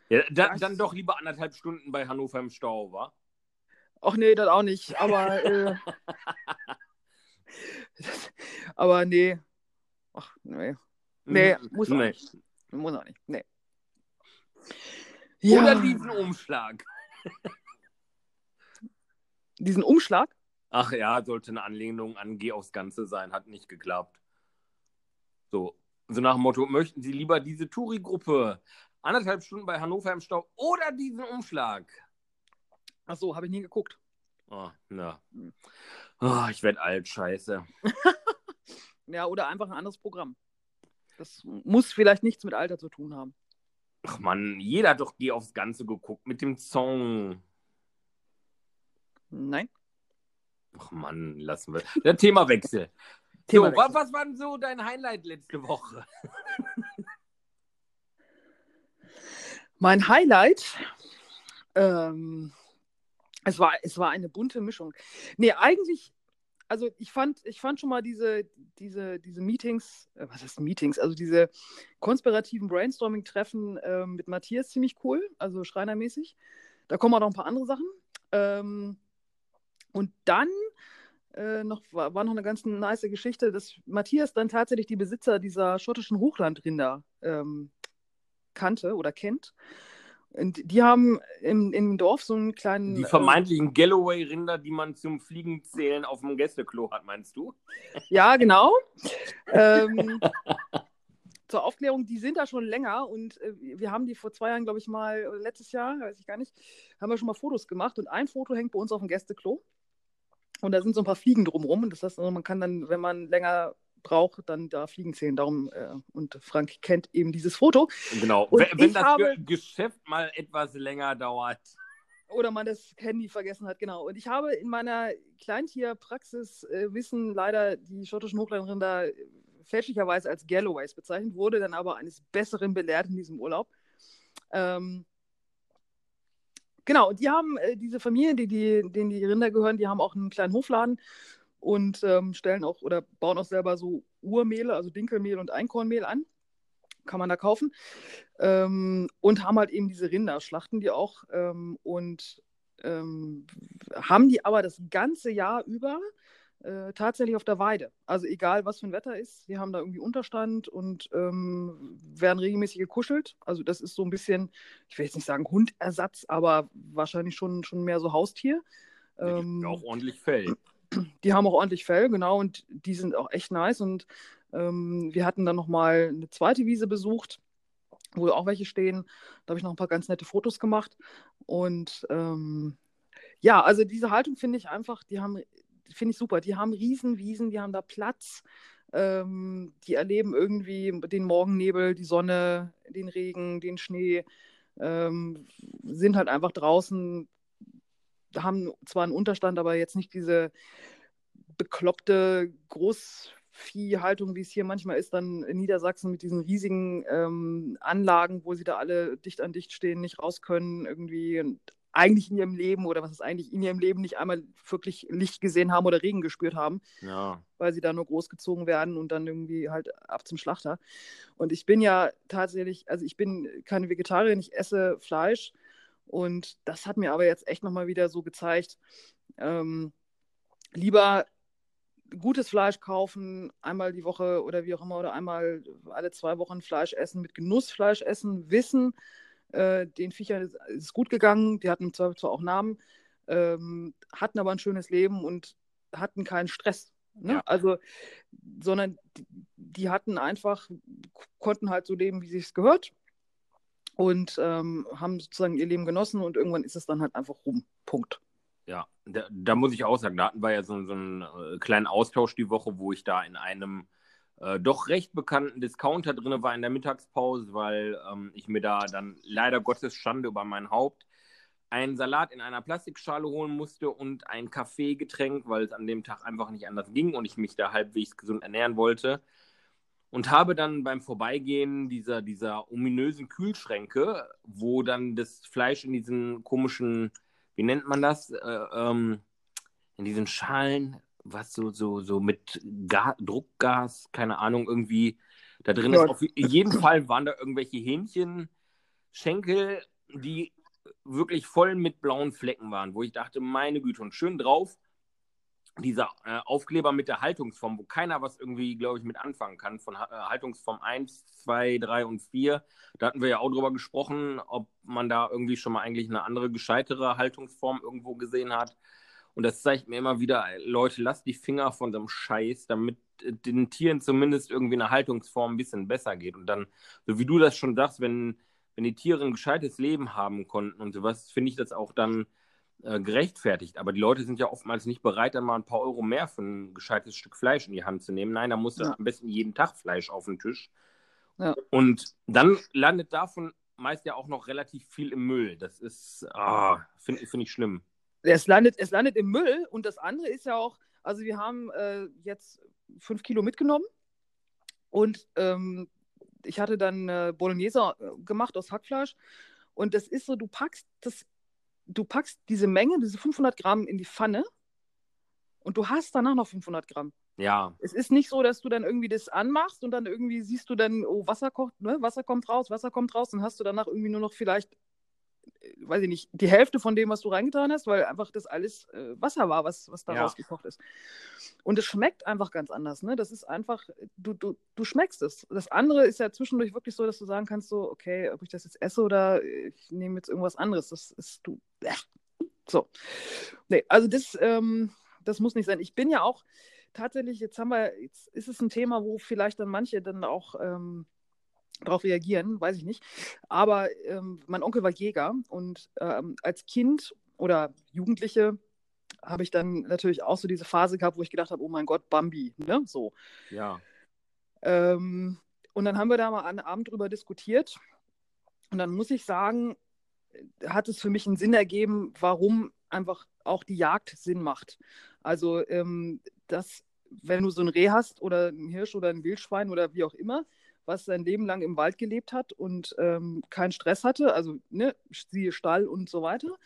ja, dann, dann doch lieber anderthalb Stunden bei Hannover im Stau, wa? Ach nee, das auch nicht. Aber, äh, (laughs) (laughs) aber nee. Ach, nee. Nee, mhm. muss auch nee. nicht. Muss auch nicht. Nee. Ja. Oder diesen Umschlag. (laughs) diesen Umschlag? Ach ja, sollte eine Anlehnung an Geh aufs Ganze sein, hat nicht geklappt. So, so nach dem Motto, möchten Sie lieber diese Touri-Gruppe anderthalb Stunden bei Hannover im Stau oder diesen Umschlag? Ach so, habe ich nie geguckt. Oh, na. Oh, ich werde alt, scheiße. (laughs) ja, oder einfach ein anderes Programm. Das muss vielleicht nichts mit Alter zu tun haben. Ach man, jeder hat doch Geh aufs Ganze geguckt mit dem Song. Nein. Ach Mann, lassen wir. Der Themawechsel. (laughs) Thema so, was, was war denn so dein Highlight letzte Woche? (laughs) mein Highlight? Ähm, es war, es war eine bunte Mischung. Nee, eigentlich, also ich fand, ich fand schon mal diese, diese, diese Meetings, äh, was heißt Meetings, also diese konspirativen Brainstorming-Treffen äh, mit Matthias ziemlich cool, also schreinermäßig. Da kommen auch noch ein paar andere Sachen. Ähm, und dann äh, noch, war, war, noch eine ganz nice Geschichte, dass Matthias dann tatsächlich die Besitzer dieser schottischen Hochlandrinder ähm, kannte oder kennt. Und die haben im, im Dorf so einen kleinen. Die äh, vermeintlichen Galloway-Rinder, die man zum Fliegenzählen auf dem Gästeklo hat, meinst du? Ja, genau. (laughs) ähm, zur Aufklärung, die sind da schon länger und äh, wir haben die vor zwei Jahren, glaube ich, mal, letztes Jahr, weiß ich gar nicht, haben wir schon mal Fotos gemacht und ein Foto hängt bei uns auf dem Gästeklo. Und da sind so ein paar Fliegen drumherum. Und das heißt, also, man kann dann, wenn man länger braucht, dann da Fliegen zählen. Darum, äh, und Frank kennt eben dieses Foto. Genau, und wenn, wenn das habe, Geschäft mal etwas länger dauert. Oder man das Handy vergessen hat, genau. Und ich habe in meiner Kleintierpraxis äh, Wissen leider die schottischen Hochlandrinder fälschlicherweise als Galloways bezeichnet, wurde dann aber eines Besseren belehrt in diesem Urlaub. Ähm, genau, und die haben, äh, diese Familie, die, die, denen die Rinder gehören, die haben auch einen kleinen Hofladen und ähm, stellen auch oder bauen auch selber so Urmehle, also Dinkelmehl und Einkornmehl an. Kann man da kaufen. Ähm, und haben halt eben diese Rinder, schlachten die auch ähm, und ähm, haben die aber das ganze Jahr über äh, tatsächlich auf der Weide. Also egal, was für ein Wetter ist, die haben da irgendwie Unterstand und ähm, werden regelmäßig gekuschelt. Also das ist so ein bisschen, ich will jetzt nicht sagen Hundersatz, aber wahrscheinlich schon, schon mehr so Haustier. Ähm, auch ordentlich Fell die haben auch ordentlich Fell, genau, und die sind auch echt nice. Und ähm, wir hatten dann nochmal eine zweite Wiese besucht, wo auch welche stehen. Da habe ich noch ein paar ganz nette Fotos gemacht. Und ähm, ja, also diese Haltung finde ich einfach, die haben, finde ich super. Die haben Riesenwiesen, die haben da Platz. Ähm, die erleben irgendwie den Morgennebel, die Sonne, den Regen, den Schnee, ähm, sind halt einfach draußen, haben zwar einen Unterstand, aber jetzt nicht diese bekloppte Großviehhaltung, wie es hier manchmal ist, dann in Niedersachsen mit diesen riesigen ähm, Anlagen, wo sie da alle dicht an dicht stehen, nicht raus können, irgendwie. Und eigentlich in ihrem Leben oder was ist eigentlich in ihrem Leben nicht einmal wirklich Licht gesehen haben oder Regen gespürt haben, Ja. weil sie da nur großgezogen werden und dann irgendwie halt ab zum Schlachter. Und ich bin ja tatsächlich, also ich bin keine Vegetarierin, ich esse Fleisch und das hat mir aber jetzt echt nochmal wieder so gezeigt, ähm, lieber gutes Fleisch kaufen, einmal die Woche oder wie auch immer, oder einmal alle zwei Wochen Fleisch essen, mit Genuss Fleisch essen, wissen, äh, den Viechern ist, ist gut gegangen, die hatten zwar, zwar auch Namen, ähm, hatten aber ein schönes Leben und hatten keinen Stress. Ne? Ja. Also, sondern die, die hatten einfach, konnten halt so leben, wie sich es gehört und ähm, haben sozusagen ihr Leben genossen und irgendwann ist es dann halt einfach rum. Punkt. Ja, da, da muss ich auch sagen, da hatten wir ja so, so einen äh, kleinen Austausch die Woche, wo ich da in einem äh, doch recht bekannten Discounter drin war in der Mittagspause, weil ähm, ich mir da dann leider Gottes Schande über mein Haupt einen Salat in einer Plastikschale holen musste und ein Kaffeegetränk, weil es an dem Tag einfach nicht anders ging und ich mich da halbwegs gesund ernähren wollte. Und habe dann beim Vorbeigehen dieser, dieser ominösen Kühlschränke, wo dann das Fleisch in diesen komischen wie nennt man das? Äh, ähm, in diesen Schalen, was so, so, so mit Ga Druckgas, keine Ahnung, irgendwie da drin Ja. ist. Auf jeden Fall waren da irgendwelche Hähnchenschenkel, die wirklich voll mit blauen Flecken waren, wo ich dachte, meine Güte, und schön drauf dieser äh, Aufkleber mit der Haltungsform, wo keiner was irgendwie, glaube ich, mit anfangen kann, von äh, Haltungsform 1, 2, 3 und 4. Da hatten wir ja auch drüber gesprochen, ob man da irgendwie schon mal eigentlich eine andere, gescheitere Haltungsform irgendwo gesehen hat. Und das zeigt mir immer wieder, Leute, lasst die Finger von so einem Scheiß, damit äh, den Tieren zumindest irgendwie eine Haltungsform ein bisschen besser geht. Und dann, so wie du das schon sagst, wenn, wenn die Tiere ein gescheites Leben haben konnten und sowas, finde ich das auch dann äh, gerechtfertigt. Aber die Leute sind ja oftmals nicht bereit, dann mal ein paar Euro mehr für ein gescheites Stück Fleisch in die Hand zu nehmen. Nein, da muss Ja. am besten jeden Tag Fleisch auf den Tisch. Ja. Und dann landet davon meist ja auch noch relativ viel im Müll. Das ist, ah, finde find ich schlimm. Es landet, es landet im Müll und das andere ist ja auch, also wir haben äh, jetzt fünf Kilo mitgenommen und ähm, ich hatte dann äh, Bolognese äh, gemacht aus Hackfleisch und das ist so, du packst das, du packst diese Menge, diese 500 Gramm in die Pfanne und du hast danach noch 500 Gramm. Ja, Es ist nicht so, dass du dann irgendwie das anmachst und dann irgendwie siehst du dann, oh, Wasser kocht, ne? Wasser kommt raus, Wasser kommt raus, dann hast du danach irgendwie nur noch vielleicht, weiß ich nicht, die Hälfte von dem, was du reingetan hast, weil einfach das alles äh, Wasser war, was, was da Ja. rausgekocht ist. Und es schmeckt einfach ganz anders, ne? Das ist einfach, du, du, du schmeckst es. Das andere ist ja zwischendurch wirklich so, dass du sagen kannst, so, okay, ob ich das jetzt esse oder ich nehme jetzt irgendwas anderes. Das ist du. Äh. So. Nee, also das, ähm, das muss nicht sein. Ich bin ja auch tatsächlich, jetzt haben wir, jetzt ist es ein Thema, wo vielleicht dann manche dann auch ähm, darauf reagieren, weiß ich nicht. Aber ähm, mein Onkel war Jäger und ähm, als Kind oder Jugendliche habe ich dann natürlich auch so diese Phase gehabt, wo ich gedacht habe, oh mein Gott, Bambi, ne? So. ja, Ähm, und dann haben wir da mal einen Abend drüber diskutiert. Und dann muss ich sagen, hat es für mich einen Sinn ergeben, warum einfach auch die Jagd Sinn macht. Also, ähm, dass, wenn du so ein Reh hast oder ein Hirsch oder ein Wildschwein oder wie auch immer, was sein Leben lang im Wald gelebt hat und ähm, keinen Stress hatte, also ne, siehe Stall und so weiter.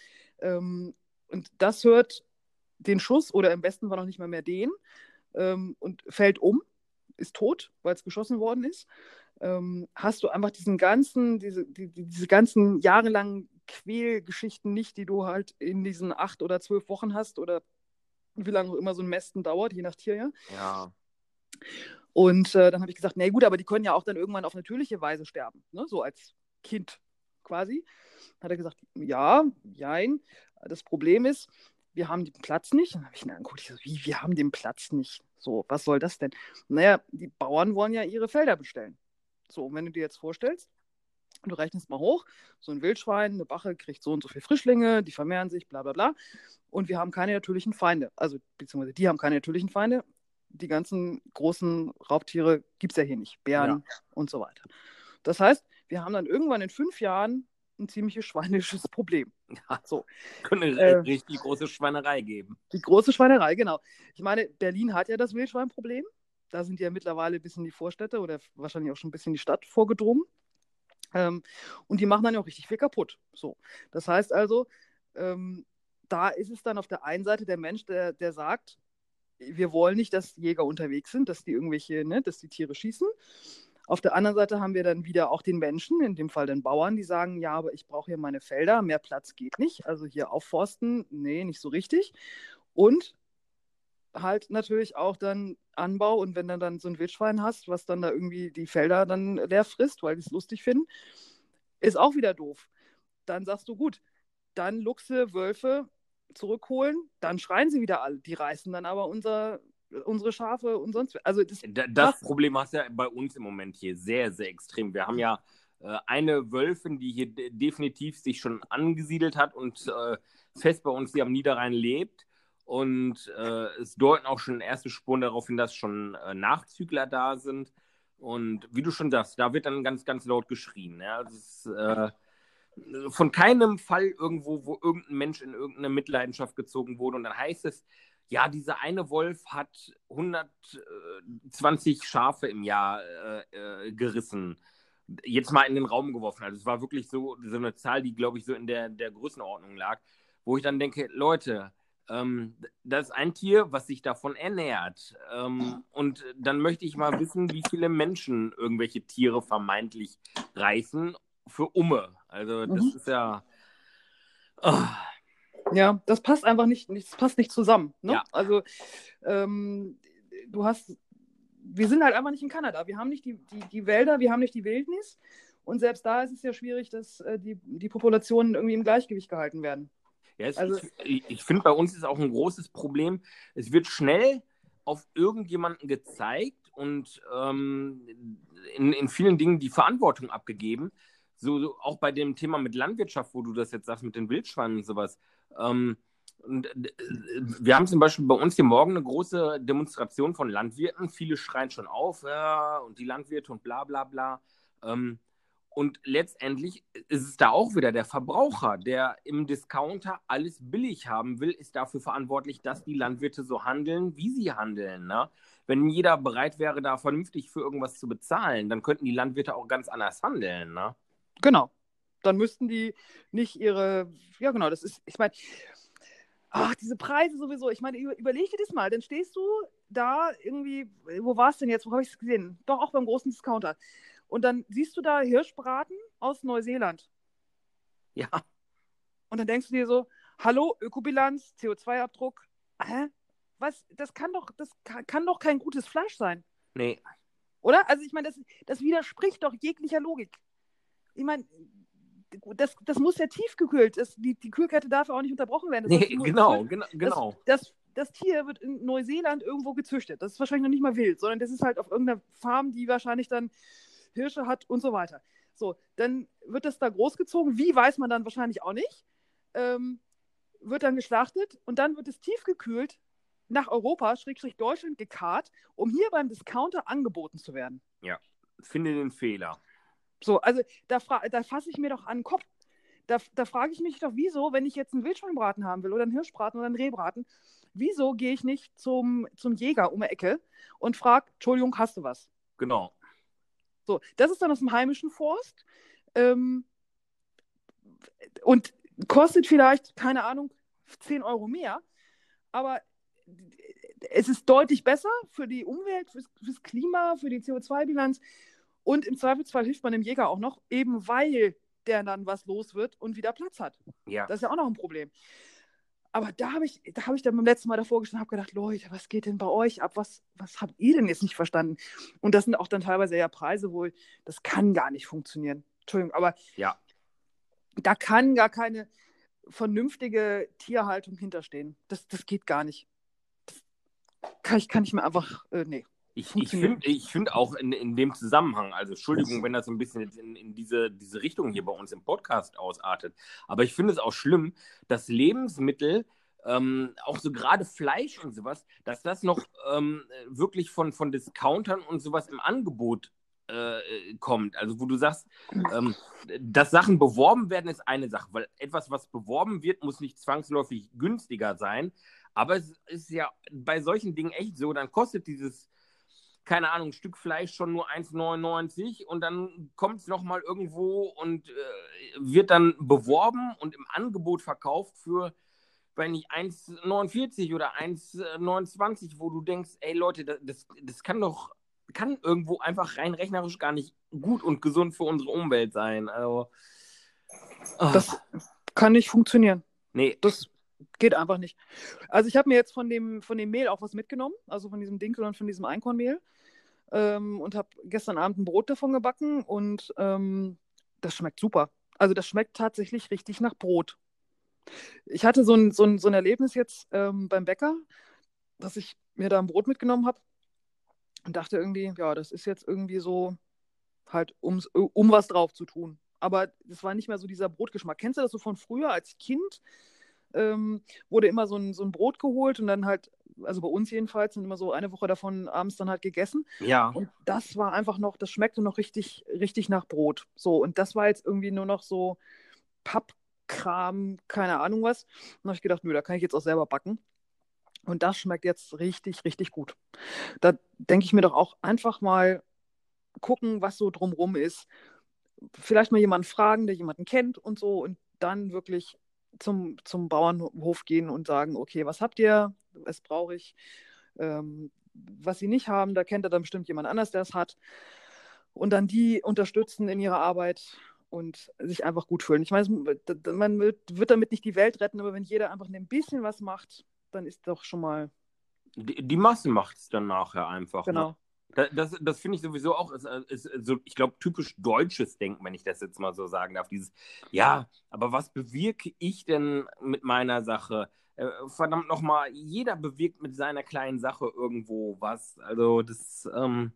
Ähm, und das hört den Schuss oder im besten Fall noch nicht mal mehr den ähm, und fällt um, ist tot, weil es geschossen worden ist. Ähm, hast du einfach diesen ganzen, diese, die, die- diese ganzen jahrelangen Quälgeschichten nicht, die du halt in diesen acht oder zwölf Wochen hast oder wie lange auch immer so ein Mästen dauert, je nach Tier, ja. ja, Und äh, dann habe ich gesagt, na gut, aber die können ja auch dann irgendwann auf natürliche Weise sterben, ne? so als Kind quasi. Hat er gesagt, ja, jein. Das Problem ist, wir haben den Platz nicht. Dann habe ich ihn angeguckt, ich so, wie, wir haben den Platz nicht. So, was soll das denn? Naja, die Bauern wollen ja ihre Felder bestellen. So, und wenn du dir jetzt vorstellst, du rechnest mal hoch, so ein Wildschwein, eine Bache kriegt so und so viele Frischlinge, die vermehren sich, bla bla bla. Und wir haben keine natürlichen Feinde. Also, beziehungsweise die haben keine natürlichen Feinde. Die ganzen großen Raubtiere gibt es ja hier nicht. Bären und so weiter. Das heißt, wir haben dann irgendwann in fünf Jahren ein ziemliches schweinisches (laughs) Problem. ja. So. Könnte eine Äh. richtig große Schweinerei geben. Die große Schweinerei, genau. Ich meine, Berlin hat ja das Wildschweinproblem. Da sind ja mittlerweile bis in die Vorstädte oder wahrscheinlich auch schon ein bisschen die Stadt vorgedrungen. Ähm, und die machen dann ja auch richtig viel kaputt. So. Das heißt also, ähm, da ist es dann auf der einen Seite der Mensch, der, der sagt, wir wollen nicht, dass Jäger unterwegs sind, dass die irgendwelche, ne, dass die Tiere schießen. Auf der anderen Seite haben wir dann wieder auch den Menschen, in dem Fall den Bauern, die sagen, ja, aber ich brauche hier meine Felder, mehr Platz geht nicht. Also hier aufforsten, nee, nicht so richtig. Und halt natürlich auch dann Anbau und wenn du dann so ein Wildschwein hast, was dann da irgendwie die Felder dann leer frisst, weil die es lustig finden, ist auch wieder doof. Dann sagst du, gut, dann Luchse, Wölfe zurückholen, dann schreien sie wieder alle. Die reißen dann aber unser, unsere Schafe und sonst. Also das, das Problem hast du ja bei uns im Moment hier sehr, sehr extrem. Wir haben ja äh, eine Wölfin, die hier definitiv sich schon angesiedelt hat und äh, fest bei uns hier am Niederrhein lebt. Und äh, es deuten auch schon erste Spuren darauf hin, dass schon äh, Nachzügler da sind. Und wie du schon sagst, da wird dann ganz, ganz laut geschrien. Ja? Also ist, äh, von keinem Fall irgendwo, wo irgendein Mensch in irgendeine Mitleidenschaft gezogen wurde. Und dann heißt es, ja, dieser eine Wolf hat 120 Schafe im Jahr äh, äh, gerissen. Jetzt mal in den Raum geworfen. Also es war wirklich so, so eine Zahl, die, glaube ich, so in der, der Größenordnung lag, wo ich dann denke, Leute, ähm, das ist ein Tier, was sich davon ernährt. Ähm, und dann möchte ich mal wissen, wie viele Menschen irgendwelche Tiere vermeintlich reißen für Umme. Also das mhm. ist ja. Oh. Ja, das passt einfach nicht, das passt nicht zusammen. Ne? Ja. Also ähm, du hast, wir sind halt einfach nicht in Kanada. Wir haben nicht die, die, die Wälder, wir haben nicht die Wildnis. Und selbst da ist es ja schwierig, dass äh, die, die Populationen irgendwie im Gleichgewicht gehalten werden. Ja, es, also, ich, ich finde, bei uns ist auch ein großes Problem. Es wird schnell auf irgendjemanden gezeigt und ähm, in, in vielen Dingen die Verantwortung abgegeben. So, so, auch bei dem Thema mit Landwirtschaft, wo du das jetzt sagst, mit den Wildschweinen und sowas. Ähm, und, äh, wir haben zum Beispiel bei uns hier morgen eine große Demonstration von Landwirten. Viele schreien schon auf, ja, und die Landwirte und bla bla bla. Ähm, und letztendlich ist es da auch wieder der Verbraucher, der im Discounter alles billig haben will, ist dafür verantwortlich, dass die Landwirte so handeln, wie sie handeln. Ne? Wenn jeder bereit wäre, da vernünftig für irgendwas zu bezahlen, dann könnten die Landwirte auch ganz anders handeln. Ne? Genau. Dann müssten die nicht ihre, ja genau, das ist, ich meine, ach, diese Preise sowieso, ich meine, überleg dir das mal, dann stehst du da irgendwie, wo war es denn jetzt, wo habe ich es gesehen? Doch auch beim großen Discounter. Und dann siehst du da Hirschbraten aus Neuseeland. Ja. Und dann denkst du dir so, hallo, Ökobilanz, CO2-Abdruck. Hä? Was? Das kann doch, das kann, kann, doch kein gutes Fleisch sein. Nee. Oder? Also ich meine, das, das widerspricht doch jeglicher Logik. Ich meine, das, das muss ja tiefgekühlt. Das, die, die Kühlkette darf ja auch nicht unterbrochen werden. Das nee, genau, genau, genau. Das, das, das, Tier wird in Neuseeland irgendwo gezüchtet. Das ist wahrscheinlich noch nicht mal wild, sondern das ist halt auf irgendeiner Farm, die wahrscheinlich dann Hirsche hat und so weiter. So, dann wird das da großgezogen. Wie weiß man dann wahrscheinlich auch nicht. Ähm, wird dann geschlachtet und dann wird es tiefgekühlt nach Europa, Schrägstrich Deutschland, gekarrt, um hier beim Discounter angeboten zu werden. Ja, finde den Fehler. So, also da, da fasse ich mir doch an den Kopf. Da, da frage ich mich doch, wieso, wenn ich jetzt einen Wildschweinbraten haben will oder einen Hirschbraten oder einen Rehbraten, wieso gehe ich nicht zum, zum Jäger um die Ecke und frage, Entschuldigung, hast du was? Genau. So, das ist dann aus dem heimischen Forst. Ähm, und kostet vielleicht, keine Ahnung, 10 Euro mehr. Aber es ist deutlich besser für die Umwelt, fürs, fürs Klima, für die CO2-Bilanz. Und im Zweifelsfall hilft man dem Jäger auch noch, eben weil der dann was los wird und wieder Platz hat. Ja. Das ist ja auch noch ein Problem. Aber da habe ich, da habe ich dann beim letzten Mal davor gestanden und habe gedacht, Leute, was geht denn bei euch ab? Was, was habt ihr denn jetzt nicht verstanden? Und das sind auch dann teilweise ja Preise, wo das kann gar nicht funktionieren. Entschuldigung, aber ja. da kann gar keine vernünftige Tierhaltung hinterstehen. Das, das geht gar nicht. Das kann ich, kann ich mir einfach, äh, nee. Ich, ich finde ich find auch in, in dem Zusammenhang, also Entschuldigung, wenn das ein bisschen jetzt in, in diese, diese Richtung hier bei uns im Podcast ausartet, aber ich finde es auch schlimm, dass Lebensmittel, ähm, auch so gerade Fleisch und sowas, dass das noch ähm, wirklich von, von Discountern und sowas im Angebot äh, kommt. Also wo du sagst, ähm, dass Sachen beworben werden, ist eine Sache, weil etwas, was beworben wird, muss nicht zwangsläufig günstiger sein. Aber es ist ja bei solchen Dingen echt so, dann kostet dieses keine Ahnung, ein Stück Fleisch schon nur 1,99 und dann kommt es nochmal irgendwo und äh, wird dann beworben und im Angebot verkauft für, wenn nicht 1,49 oder 1,29, wo du denkst, ey Leute, das, das kann doch, kann irgendwo einfach rein rechnerisch gar nicht gut und gesund für unsere Umwelt sein. Also, oh. Das kann nicht funktionieren. Nee. Das geht einfach nicht. Also ich habe mir jetzt von dem, von dem Mehl auch was mitgenommen, also von diesem Dinkel und von diesem Einkornmehl. Ähm, und habe gestern Abend ein Brot davon gebacken und ähm, das schmeckt super. Also das schmeckt tatsächlich richtig nach Brot. Ich hatte so ein, so ein, so ein Erlebnis jetzt ähm, beim Bäcker, dass ich mir da ein Brot mitgenommen habe und dachte irgendwie, ja, das ist jetzt irgendwie so halt, um, um was drauf zu tun. Aber es war nicht mehr so dieser Brotgeschmack. Kennst du das so von früher als Kind? Ähm, wurde immer so ein, so ein Brot geholt und dann halt, also bei uns jedenfalls, sind immer so eine Woche davon abends dann halt gegessen. Ja. Und das war einfach noch, das schmeckte noch richtig, richtig nach Brot. So, und das war jetzt irgendwie nur noch so Pappkram, keine Ahnung was. Und dann habe ich gedacht, nö, da kann ich jetzt auch selber backen. Und das schmeckt jetzt richtig, richtig gut. Da denke ich mir doch auch einfach mal gucken, was so drumrum ist. Vielleicht mal jemanden fragen, der jemanden kennt und so und dann wirklich zum, zum Bauernhof gehen und sagen, okay, was habt ihr, was brauche ich, ähm, was sie nicht haben, da kennt er dann bestimmt jemand anders, der es hat. Und dann die unterstützen in ihrer Arbeit und sich einfach gut fühlen. Ich meine, man wird damit nicht die Welt retten, aber wenn jeder einfach ein bisschen was macht, dann ist doch schon mal. Die, die Masse macht es dann nachher einfach. Ne? Genau. Ne? Das, das, finde ich sowieso auch, ist, ist so, ich glaube, typisch deutsches Denken, wenn ich das jetzt mal so sagen darf. Dieses, ja, aber was bewirke ich denn mit meiner Sache? Äh, verdammt nochmal, jeder bewirkt mit seiner kleinen Sache irgendwo was. Also, das, ähm,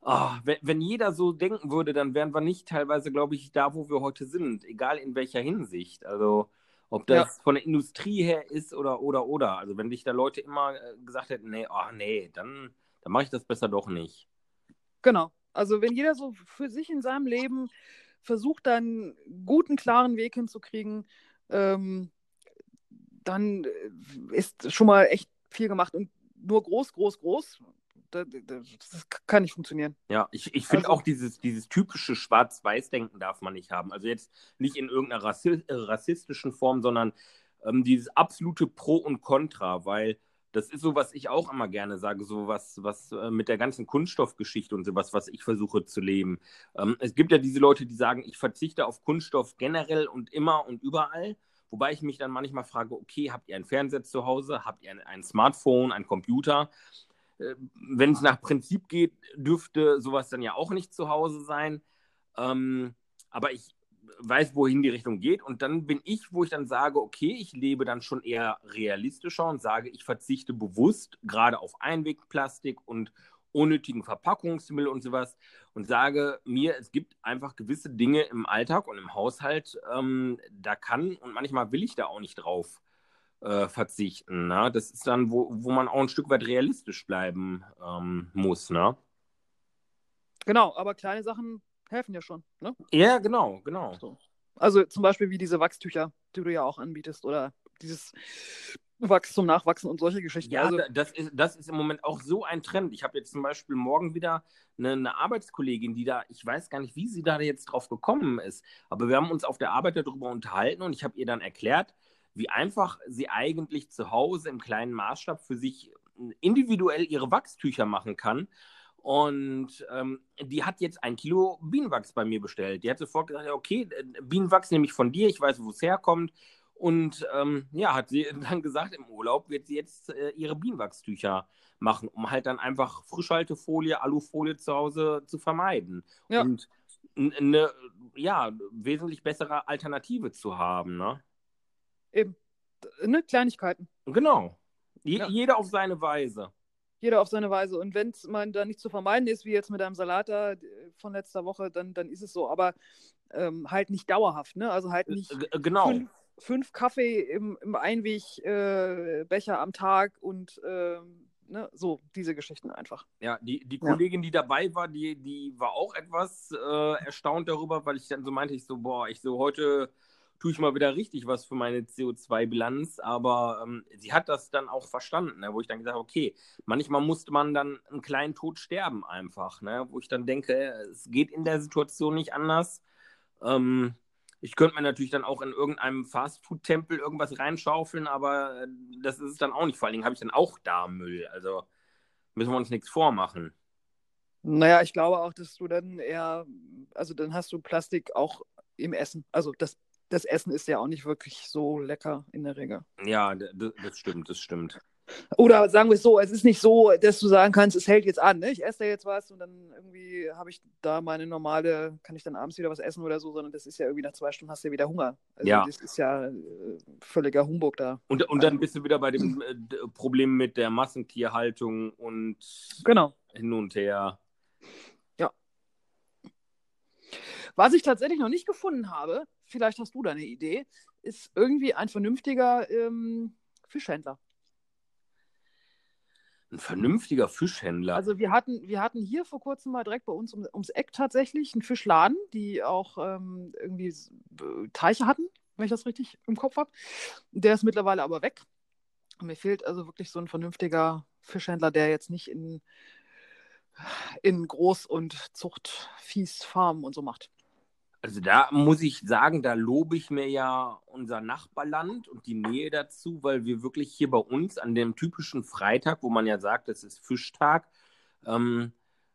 oh, wenn, wenn jeder so denken würde, dann wären wir nicht teilweise, glaube ich, da, wo wir heute sind, egal in welcher Hinsicht. Also, ob das ja. von der Industrie her ist oder, oder, oder. Also, wenn sich da Leute immer äh, gesagt hätten, nee, oh, nee, dann dann mache ich das besser doch nicht. Genau. Also wenn jeder so für sich in seinem Leben versucht, dann einen guten, klaren Weg hinzukriegen, ähm, dann äh, ist schon mal echt viel gemacht. Und nur groß, groß, groß, das, das kann nicht funktionieren. Ja, ich, ich finde also, auch dieses, dieses typische Schwarz-Weiß-Denken darf man nicht haben. Also jetzt nicht in irgendeiner rassistischen Form, sondern ähm, dieses absolute Pro und Contra, weil das ist so, was ich auch immer gerne sage, so was, was äh, mit der ganzen Kunststoffgeschichte und sowas, was ich versuche zu leben. Ähm, es gibt ja diese Leute, die sagen, ich verzichte auf Kunststoff generell und immer und überall. Wobei ich mich dann manchmal frage, okay, habt ihr ein Fernseher zu Hause? Habt ihr ein, ein Smartphone, ein Computer? Äh, Wenn es nach Prinzip geht, dürfte sowas dann ja auch nicht zu Hause sein. Ähm, aber ich, weiß, wohin die Richtung geht. Und dann bin ich, wo ich dann sage, okay, ich lebe dann schon eher realistischer und sage, ich verzichte bewusst gerade auf Einwegplastik und unnötigen Verpackungsmüll und sowas und sage mir, es gibt einfach gewisse Dinge im Alltag und im Haushalt, ähm, da kann und manchmal will ich da auch nicht drauf äh, verzichten. Ne? Das ist dann, wo, wo man auch ein Stück weit realistisch bleiben ähm, muss. Ne? Genau, aber kleine Sachen helfen ja schon. Ne? Ja, genau, genau. So. Also zum Beispiel wie diese Wachstücher, die du ja auch anbietest, oder dieses Wachs zum Nachwachsen und solche Geschichten. Ja, also, das, ist, das ist im Moment auch so ein Trend. Ich habe jetzt zum Beispiel morgen wieder eine, eine, Arbeitskollegin, die da, ich weiß gar nicht, wie sie da jetzt drauf gekommen ist, aber wir haben uns auf der Arbeit darüber unterhalten und ich habe ihr dann erklärt, wie einfach sie eigentlich zu Hause im kleinen Maßstab für sich individuell ihre Wachstücher machen kann und ähm, die hat jetzt ein Kilo Bienenwachs bei mir bestellt. Die hat sofort gesagt, okay, äh, Bienenwachs nehme ich von dir, ich weiß, wo es herkommt. Und ähm, ja, hat sie (laughs) dann gesagt, im Urlaub wird sie jetzt äh, ihre Bienenwachstücher machen, um halt dann einfach Frischhaltefolie, Alufolie zu Hause zu vermeiden. Ja. Und eine ja, wesentlich bessere Alternative zu haben. Ne? Eben. Ne, Kleinigkeiten. Genau. Je, ja. Jeder auf seine Weise jeder auf seine Weise. Und wenn es mal da nicht zu vermeiden ist, wie jetzt mit einem Salat da äh, von letzter Woche, dann, dann ist es so. Aber ähm, halt nicht dauerhaft, ne? Also halt nicht äh, genau. fünf, fünf Kaffee im, im Einwegbecher äh, am Tag und ähm, ne? so diese Geschichten einfach. Ja, die, die Kollegin, ja. die dabei war, die, die war auch etwas äh, erstaunt darüber, weil ich dann so meinte, ich so, boah, ich so heute tue ich mal wieder richtig was für meine CO2-Bilanz. Aber ähm, sie hat das dann auch verstanden, ne? wo ich dann gesagt habe, okay, manchmal musste man dann einen kleinen Tod sterben einfach, ne? wo ich dann denke, es geht in der Situation nicht anders. Ähm, ich könnte mir natürlich dann auch in irgendeinem Fastfood-Tempel irgendwas reinschaufeln, aber äh, das ist es dann auch nicht. Vor allen Dingen habe ich dann auch da Müll. Also müssen wir uns nichts vormachen. Naja, ich glaube auch, dass du dann eher, also dann hast du Plastik auch im Essen. Also das, das Essen ist ja auch nicht wirklich so lecker in der Regel. Ja, das, stimmt, das stimmt. Oder sagen wir es so, es ist nicht so, dass du sagen kannst, es hält jetzt an. Ne? Ich esse da jetzt was und dann irgendwie habe ich da meine normale, kann ich dann abends wieder was essen oder so, sondern das ist ja irgendwie nach zwei Stunden hast du ja wieder Hunger. Also ja. das ist ja äh, völliger Humbug da. Und, und dann bist du wieder bei dem (clears throat) äh, Problem mit der Massentierhaltung und genau. hin und her. Ja. Was ich tatsächlich noch nicht gefunden habe, vielleicht hast du da eine Idee, ist irgendwie ein vernünftiger ähm, Fischhändler ein vernünftiger Fischhändler. Also wir hatten, wir hatten hier vor kurzem mal direkt bei uns um, ums Eck tatsächlich einen Fischladen, die auch ähm, irgendwie Teiche hatten, wenn ich das richtig im Kopf habe. Der ist mittlerweile aber weg. Und mir fehlt also wirklich so ein vernünftiger Fischhändler, der jetzt nicht in, in Groß- und Zuchtviehsfarmen und so macht. Also da muss ich sagen, da lobe ich mir ja unser Nachbarland und die Nähe dazu, weil wir wirklich hier bei uns an dem typischen Freitag, wo man ja sagt, es ist Fischtag, ähm,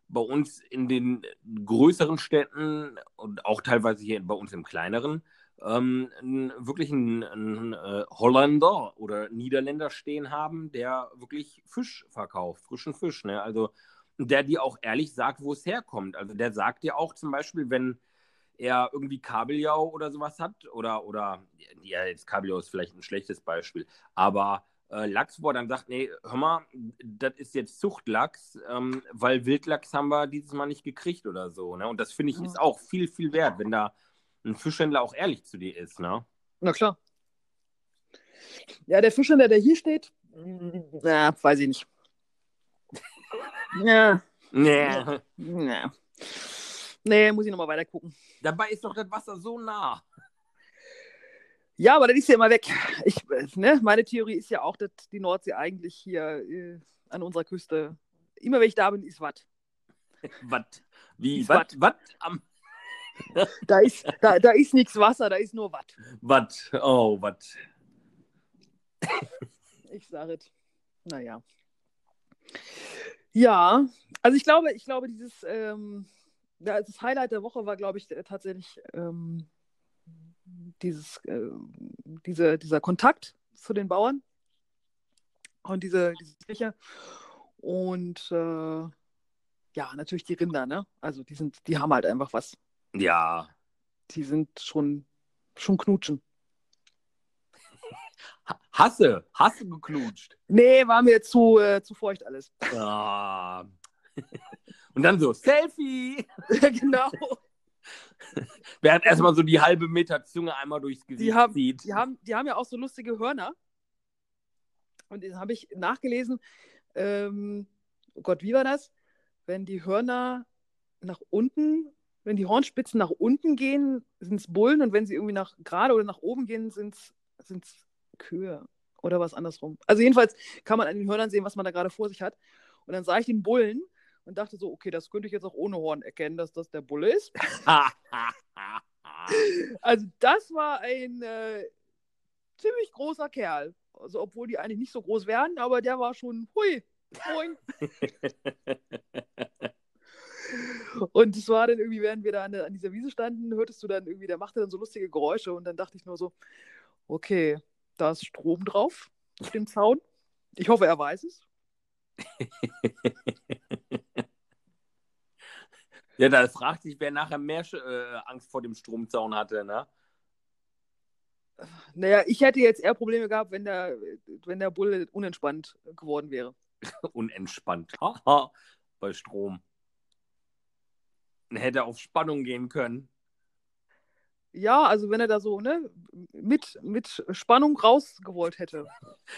bei uns in den größeren Städten und auch teilweise hier bei uns im kleineren, ähm, wirklich einen, einen äh, Holländer oder Niederländer stehen haben, der wirklich Fisch verkauft, frischen Fisch. Ne? Also der dir auch ehrlich sagt, wo es herkommt. Also der sagt dir auch zum Beispiel, wenn er irgendwie Kabeljau oder sowas hat oder, oder ja, jetzt Kabeljau ist vielleicht ein schlechtes Beispiel, aber äh, Lachs, wo er dann sagt, nee, hör mal, das ist jetzt Zuchtlachs, ähm, weil Wildlachs haben wir dieses Mal nicht gekriegt oder so. Ne? Und das finde ich ist auch viel, viel wert, wenn da ein Fischhändler auch ehrlich zu dir ist. Ne? Na klar. Ja, der Fischhändler, der hier steht, na, weiß ich nicht. ja. (laughs) Nee. Ja. Nee, muss ich nochmal weiter gucken. Dabei ist doch das Wasser so nah. Ja, aber das ist ja immer weg. Ich, ne, meine Theorie ist ja auch, dass die Nordsee eigentlich hier äh, an unserer Küste, immer wenn ich da bin, ist Watt. (laughs) Watt? Wie? Watt? Watt? Am... (laughs) da ist, da, da ist nichts Wasser, da ist nur Watt. Watt, oh, Watt. (laughs) ich sage es. Naja. Ja, also ich glaube, ich glaube, dieses, ähm, ja, das Highlight der Woche war, glaube ich, äh, tatsächlich ähm, dieses, äh, diese, dieser Kontakt zu den Bauern und diese, diese Kirche. Und äh, ja, natürlich die Rinder, ne? Also die sind, die haben halt einfach was. Ja. Die sind schon, schon knutschen. Hasse, Hasse geknutscht. Nee, war mir zu, äh, zu feucht alles. Ah. Und dann so, Selfie! (laughs) genau. (laughs) Während erstmal so die halbe Meter Zunge einmal durchs Gesicht die haben, zieht. Die haben, die haben ja auch so lustige Hörner. Und das habe ich nachgelesen. Ähm, oh Gott, wie war das? Wenn die Hörner nach unten, wenn die Hornspitzen nach unten gehen, sind es Bullen und wenn sie irgendwie nach gerade oder nach oben gehen, sind es Kühe oder was andersrum. Also jedenfalls kann man an den Hörnern sehen, was man da gerade vor sich hat. Und dann sah ich den Bullen und dachte so, okay, das könnte ich jetzt auch ohne Horn erkennen, dass das der Bulle ist. (laughs) also das war ein äh, ziemlich großer Kerl. Also obwohl die eigentlich nicht so groß wären, aber der war schon, hui, moin. (laughs) und es war dann irgendwie, während wir da an, an, dieser Wiese standen, hörtest du dann irgendwie, der machte dann so lustige Geräusche und dann dachte ich nur so, okay, da ist Strom drauf auf dem Zaun. Ich hoffe, er weiß es. (laughs) ja, da fragt sich, wer nachher mehr äh, Angst vor dem Stromzaun hatte, ne? Naja, ich hätte jetzt eher Probleme gehabt, wenn der, wenn der Bulle unentspannt geworden wäre. (laughs) unentspannt. Bei Strom. Hätte auf Spannung gehen können. Ja, also wenn er da so ne, mit, mit Spannung rausgewollt hätte.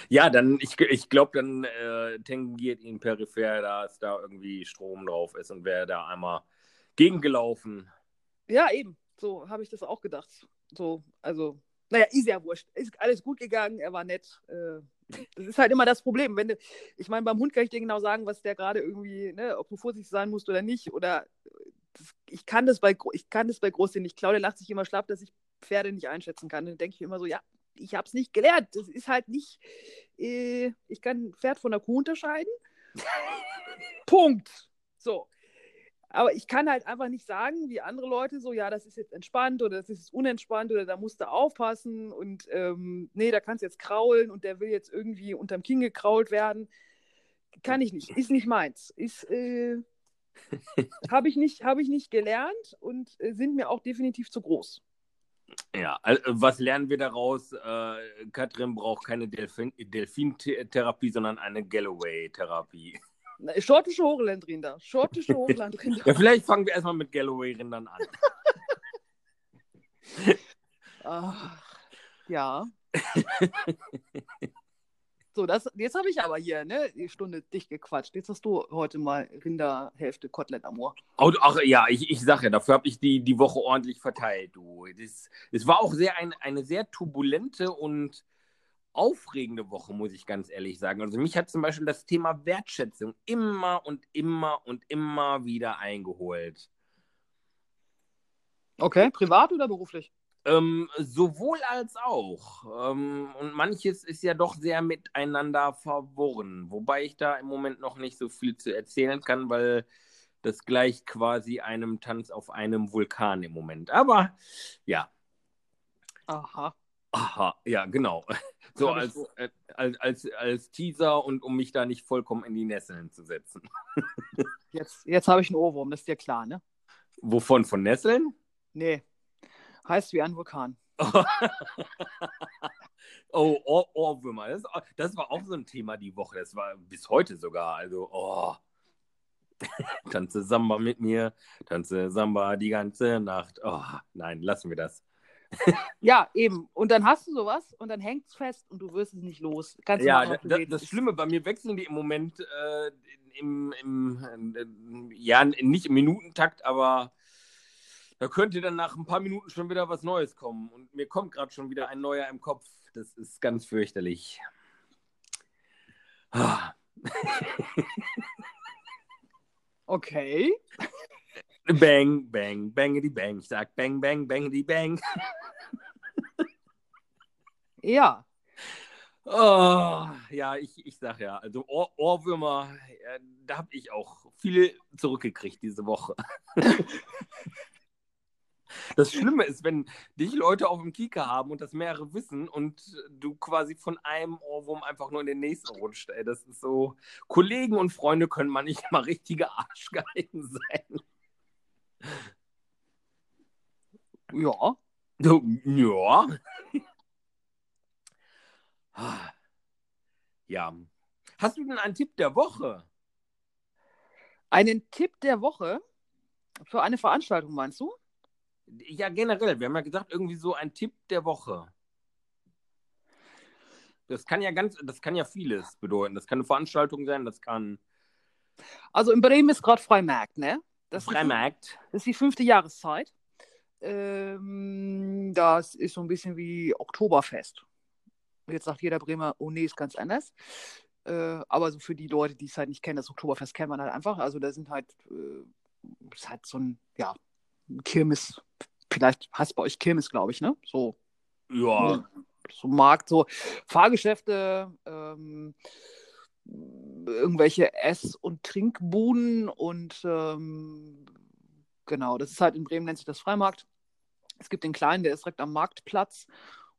Ja, dann, ich, ich glaube, dann äh, tangiert ihn peripher, dass da irgendwie Strom drauf ist und wäre da einmal gegengelaufen. Ja, eben. So habe ich das auch gedacht. So, also naja, ist ja wurscht. Ist alles gut gegangen, er war nett. Äh, das ist halt immer das Problem. Wenn du, ich meine, beim Hund kann ich dir genau sagen, was der gerade irgendwie, ne, ob du vorsichtig sein musst oder nicht. Oder ich kann das bei ich kann das bei Großsinn nicht. Claudia lacht sich immer schlapp, dass ich Pferde nicht einschätzen kann. Dann denke ich immer so, ja, ich habe es nicht gelernt. Das ist halt nicht, äh, ich kann ein Pferd von der Kuh unterscheiden. (laughs) Punkt. So. Aber ich kann halt einfach nicht sagen, wie andere Leute so, ja, das ist jetzt entspannt oder das ist unentspannt oder da musst du aufpassen und ähm, nee, da kannst du jetzt kraulen und der will jetzt irgendwie unterm Kinn gekrault werden. Kann ich nicht, ist nicht meins. Ist, äh, habe ich, nicht, hab ich nicht gelernt und äh, sind mir auch definitiv zu groß. Ja, also was lernen wir daraus? Äh, Katrin braucht keine Delfin Delfintherapie, sondern eine Galloway-Therapie. Schottische Hochlandrinder. Schottische Hochlandrinder. (laughs) ja, vielleicht fangen wir erstmal mit Galloway-Rindern an. (laughs) Ach, ja. (laughs) so, das, jetzt habe ich aber hier ne, die Stunde dich gequatscht. Jetzt hast du heute mal Rinderhälfte Kotelett am Ohr. Ach ja, ich, ich sage ja, dafür habe ich die, die Woche ordentlich verteilt. Du. Das, das war auch sehr ein, eine sehr turbulente und aufregende Woche, muss ich ganz ehrlich sagen. Also mich hat zum Beispiel das Thema Wertschätzung immer und immer und immer wieder eingeholt. Okay, privat oder beruflich? Ähm, sowohl als auch. Ähm, und manches ist ja doch sehr miteinander verworren, wobei ich da im Moment noch nicht so viel zu erzählen kann, weil das gleicht quasi einem Tanz auf einem Vulkan im Moment. Aber ja. Aha. Aha, ja, genau. (laughs) So als, äh, als, als, als Teaser und um mich da nicht vollkommen in die Nesseln zu setzen. (laughs) Jetzt, jetzt habe ich einen Ohrwurm, das ist dir klar, ne? Wovon? Von Nesseln? Nee. Heißt wie ein Vulkan. (laughs) oh, Ohr, Ohrwürmer. Das, das war auch so ein Thema die Woche. Das war bis heute sogar. Also, oh. (laughs) tanze Samba mit mir, tanze Samba die ganze Nacht. Oh, nein, lassen wir das. (laughs) ja, eben. Und dann hast du sowas und dann hängt es fest und du wirst es nicht los. Kannst ja, machen, das, das Schlimme, bei mir wechseln die im Moment äh, im, im äh, ja, nicht im Minutentakt, aber da könnte dann nach ein paar Minuten schon wieder was Neues kommen. Und mir kommt gerade schon wieder ein neuer im Kopf. Das ist ganz fürchterlich. (laughs) okay. Bang, bang, bangity bang. Ich sag bang, bang, bangity bang. ja. Oh, ja, ich, ich sag ja, also Ohr, Ohrwürmer, ja, da habe ich auch viel zurückgekriegt diese Woche. (laughs) Das Schlimme ist, wenn dich Leute auf dem Kieker haben und das mehrere wissen und du quasi von einem Ohrwurm einfach nur in den nächsten rutscht. Ey, das ist so, Kollegen und Freunde können man nicht mal richtige Arschgeigen sein. Ja. Ja. Ja. Hast du denn einen Tipp der Woche? Einen Tipp der Woche? Für eine Veranstaltung, meinst du? Ja, generell. Wir haben ja gesagt, irgendwie so ein Tipp der Woche. Das kann ja ganz, das kann ja vieles bedeuten. Das kann eine Veranstaltung sein, das kann. Also in Bremen ist gerade Freimarkt, ne? Das Freimarkt. Ist, das ist die fünfte Jahreszeit. Ähm, das ist so ein bisschen wie Oktoberfest. Jetzt sagt jeder Bremer, oh nee, ist ganz anders. Äh, aber so für die Leute, die es halt nicht kennen, das Oktoberfest kennt man halt einfach. Also da sind halt, äh, ist halt so ein, ja, Kirmes, vielleicht heißt bei euch Kirmes, glaube ich, ne? So. Ja. So Markt, so Fahrgeschäfte, ähm, irgendwelche Ess- und Trinkbuden und ähm, genau, das ist halt in Bremen nennt sich das Freimarkt. Es gibt den kleinen, der ist direkt am Marktplatz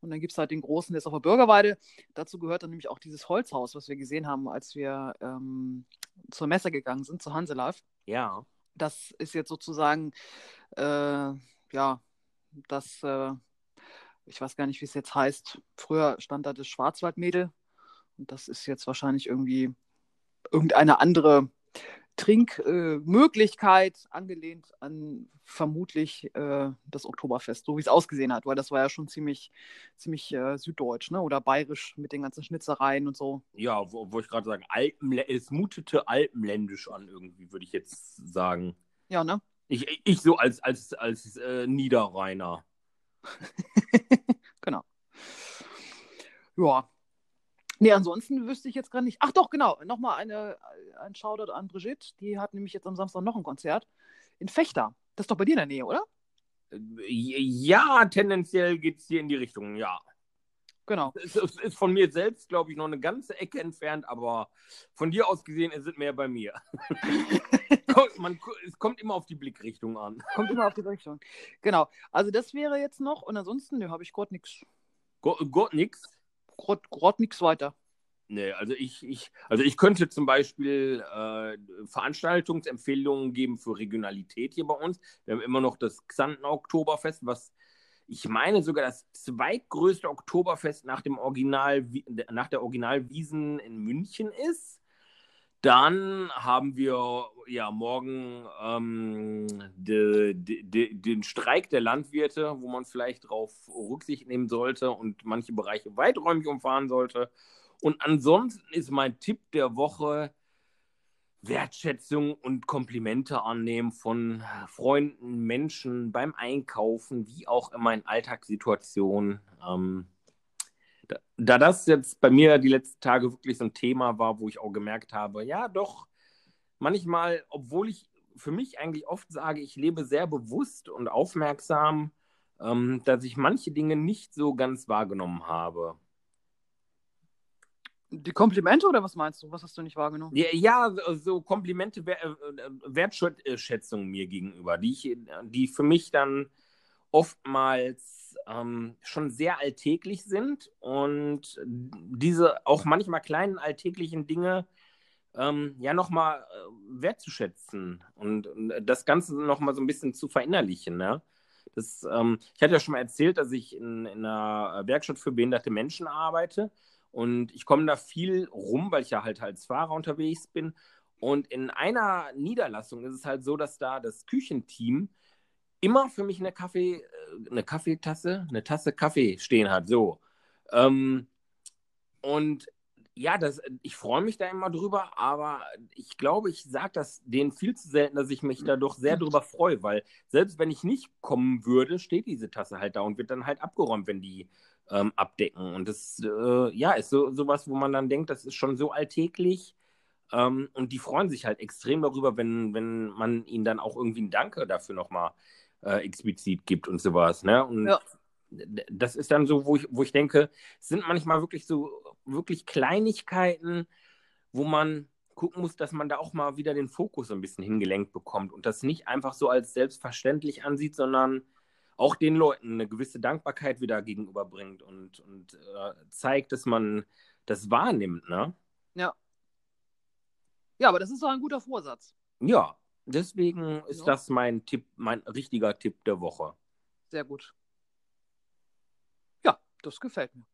und dann gibt es halt den großen, der ist auf der Bürgerweide. Dazu gehört dann nämlich auch dieses Holzhaus, was wir gesehen haben, als wir ähm, zur Messe gegangen sind, zur Hanselive. Ja. Das ist jetzt sozusagen, äh, ja, das, äh, ich weiß gar nicht, wie es jetzt heißt. Früher stand da das Schwarzwaldmädel, und das ist jetzt wahrscheinlich irgendwie irgendeine andere Trinkmöglichkeit, äh, angelehnt an vermutlich äh, das Oktoberfest, so wie es ausgesehen hat, weil das war ja schon ziemlich, ziemlich äh, süddeutsch, ne? Oder bayerisch mit den ganzen Schnitzereien und so. Ja, wo, wo ich gerade sagen, Alpenlä es mutete alpenländisch an, irgendwie, würde ich jetzt sagen. Ja, ne? Ich, ich so als, als, als äh, Niederrheiner. (laughs) genau. Ja. Nee, ansonsten wüsste ich jetzt gar nicht. Ach doch, genau. Nochmal eine, ein Shoutout an Brigitte. Die hat nämlich jetzt am Samstag noch ein Konzert in Fechter. Das ist doch bei dir in der Nähe, oder? Ja, tendenziell geht es hier in die Richtung, ja. Genau. Es ist, ist von mir selbst, glaube ich, noch eine ganze Ecke entfernt, aber von dir aus gesehen ist es mehr bei mir. (laughs) Man, es kommt immer auf die Blickrichtung an. Kommt immer auf die Blickrichtung. Genau. Also das wäre jetzt noch und ansonsten ne, habe ich Gott nichts. Gott nix? Gott nichts weiter. Nee, also ich, ich, also ich könnte zum Beispiel äh, Veranstaltungsempfehlungen geben für Regionalität hier bei uns. Wir haben immer noch das Xanten Oktoberfest, was ich meine sogar das zweitgrößte Oktoberfest nach dem Original, nach der Originalwiesen in München ist. Dann haben wir ja morgen ähm, de, de, de, den Streik der Landwirte, wo man vielleicht darauf Rücksicht nehmen sollte und manche Bereiche weiträumig umfahren sollte. Und ansonsten ist mein Tipp der Woche, Wertschätzung und Komplimente annehmen von Freunden, Menschen beim Einkaufen, wie auch immer in Alltagssituationen. Ähm, da, da, das jetzt bei mir die letzten Tage wirklich so ein Thema war, wo ich auch gemerkt habe, ja, doch, manchmal, obwohl ich für mich eigentlich oft sage, ich lebe sehr bewusst und aufmerksam, ähm, dass ich manche Dinge nicht so ganz wahrgenommen habe. Die Komplimente oder was meinst du? Was hast du nicht wahrgenommen? Ja, ja so Komplimente, äh, Wertschätzung mir gegenüber, die, ich, die für mich dann oftmals ähm, schon sehr alltäglich sind und diese auch manchmal kleinen alltäglichen Dinge ähm, ja nochmal äh, wertzuschätzen und, und, das Ganze nochmal so ein bisschen zu verinnerlichen. Ne? Das, ähm, ich hatte ja schon mal erzählt, dass ich in, in einer Werkstatt für behinderte Menschen arbeite und ich komme da viel rum, weil ich ja halt als Fahrer unterwegs bin. Und in einer Niederlassung ist es halt so, dass da das Küchenteam immer für mich eine Kaffee, äh, eine Kaffeetasse, eine Tasse Kaffee stehen hat. So. Ähm, und ja, das, ich freue mich da immer drüber, aber ich glaube, ich sage das denen viel zu selten, dass ich mich da doch sehr drüber freue, weil selbst wenn ich nicht kommen würde, steht diese Tasse halt da und wird dann halt abgeräumt, wenn die ähm, abdecken. Und das äh, ja, ist so sowas, wo man dann denkt, das ist schon so alltäglich. Ähm, und die freuen sich halt extrem darüber, wenn, wenn man ihnen dann auch irgendwie ein Danke dafür nochmal äh, explizit gibt und sowas. Ne? Und ja. das ist dann so, wo ich, wo ich denke, es sind manchmal wirklich so wirklich Kleinigkeiten, wo man gucken muss, dass man da auch mal wieder den Fokus ein bisschen hingelenkt bekommt und das nicht einfach so als selbstverständlich ansieht, sondern auch den Leuten eine gewisse Dankbarkeit wieder gegenüberbringt und, und äh, zeigt, dass man das wahrnimmt, ne? Ja. Ja, aber das ist doch ein guter Vorsatz. Ja, deswegen ist ja. das mein Tipp, mein richtiger Tipp der Woche. Sehr gut. Ja, das gefällt mir.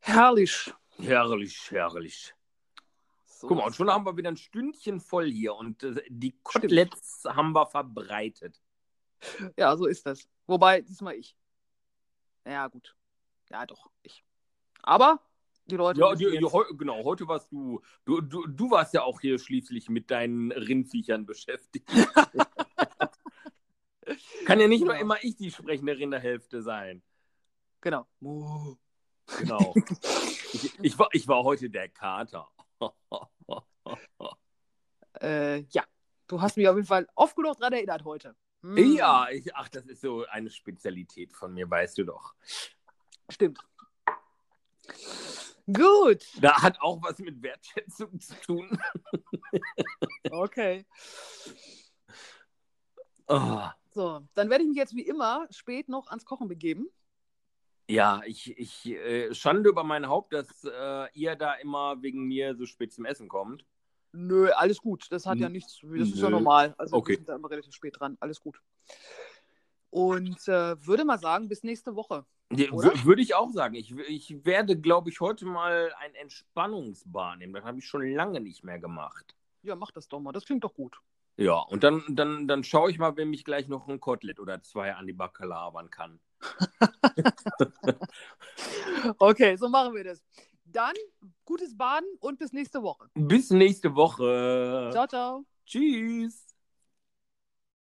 Herrlich. Herrlich, herrlich. So Guck mal, und schon haben wir wieder ein Stündchen voll hier und äh, die Koteletts Stimmt. haben wir verbreitet. Ja, so ist das. Wobei, diesmal ich. Ja, gut. Ja, doch, ich. Aber die Leute. Ja, die, die, genau, heute warst du, du, du. Du warst ja auch hier schließlich mit deinen Rindviechern beschäftigt. (laughs) Kann ja nicht genau. nur immer ich die sprechende Rinderhälfte sein. Genau. Genau. ich, ich, war, ich war heute der Kater. (laughs) äh, ja, du hast mich auf jeden Fall oft genug daran erinnert heute. Hm. Ja, ich, ach, das ist so eine Spezialität von mir, weißt du doch. Stimmt. Gut. Da hat auch was mit Wertschätzung zu tun. okay. Oh. So, dann werde ich mich jetzt wie immer spät noch ans Kochen begeben. Ja, ich, ich äh, schande über mein Haupt, dass äh, ihr da immer wegen mir so spät zum Essen kommt. Nö, alles gut. Das hat ja nichts, das ist ja normal. Also okay. wir sind da immer relativ spät dran. Alles gut. Und äh, würde mal sagen, bis nächste Woche. Ja, würde ich auch sagen. Ich, ich werde, glaube ich, heute mal ein Entspannungsbar nehmen. Das habe ich schon lange nicht mehr gemacht. Ja, mach das doch mal. Das klingt doch gut. Ja, und dann, dann, dann schaue ich mal, wenn mich gleich noch ein Kotelett oder zwei an die Backe labern kann. (laughs) okay, so machen wir das. Dann gutes Baden und bis nächste Woche. Bis nächste Woche. Ciao, ciao. Tschüss.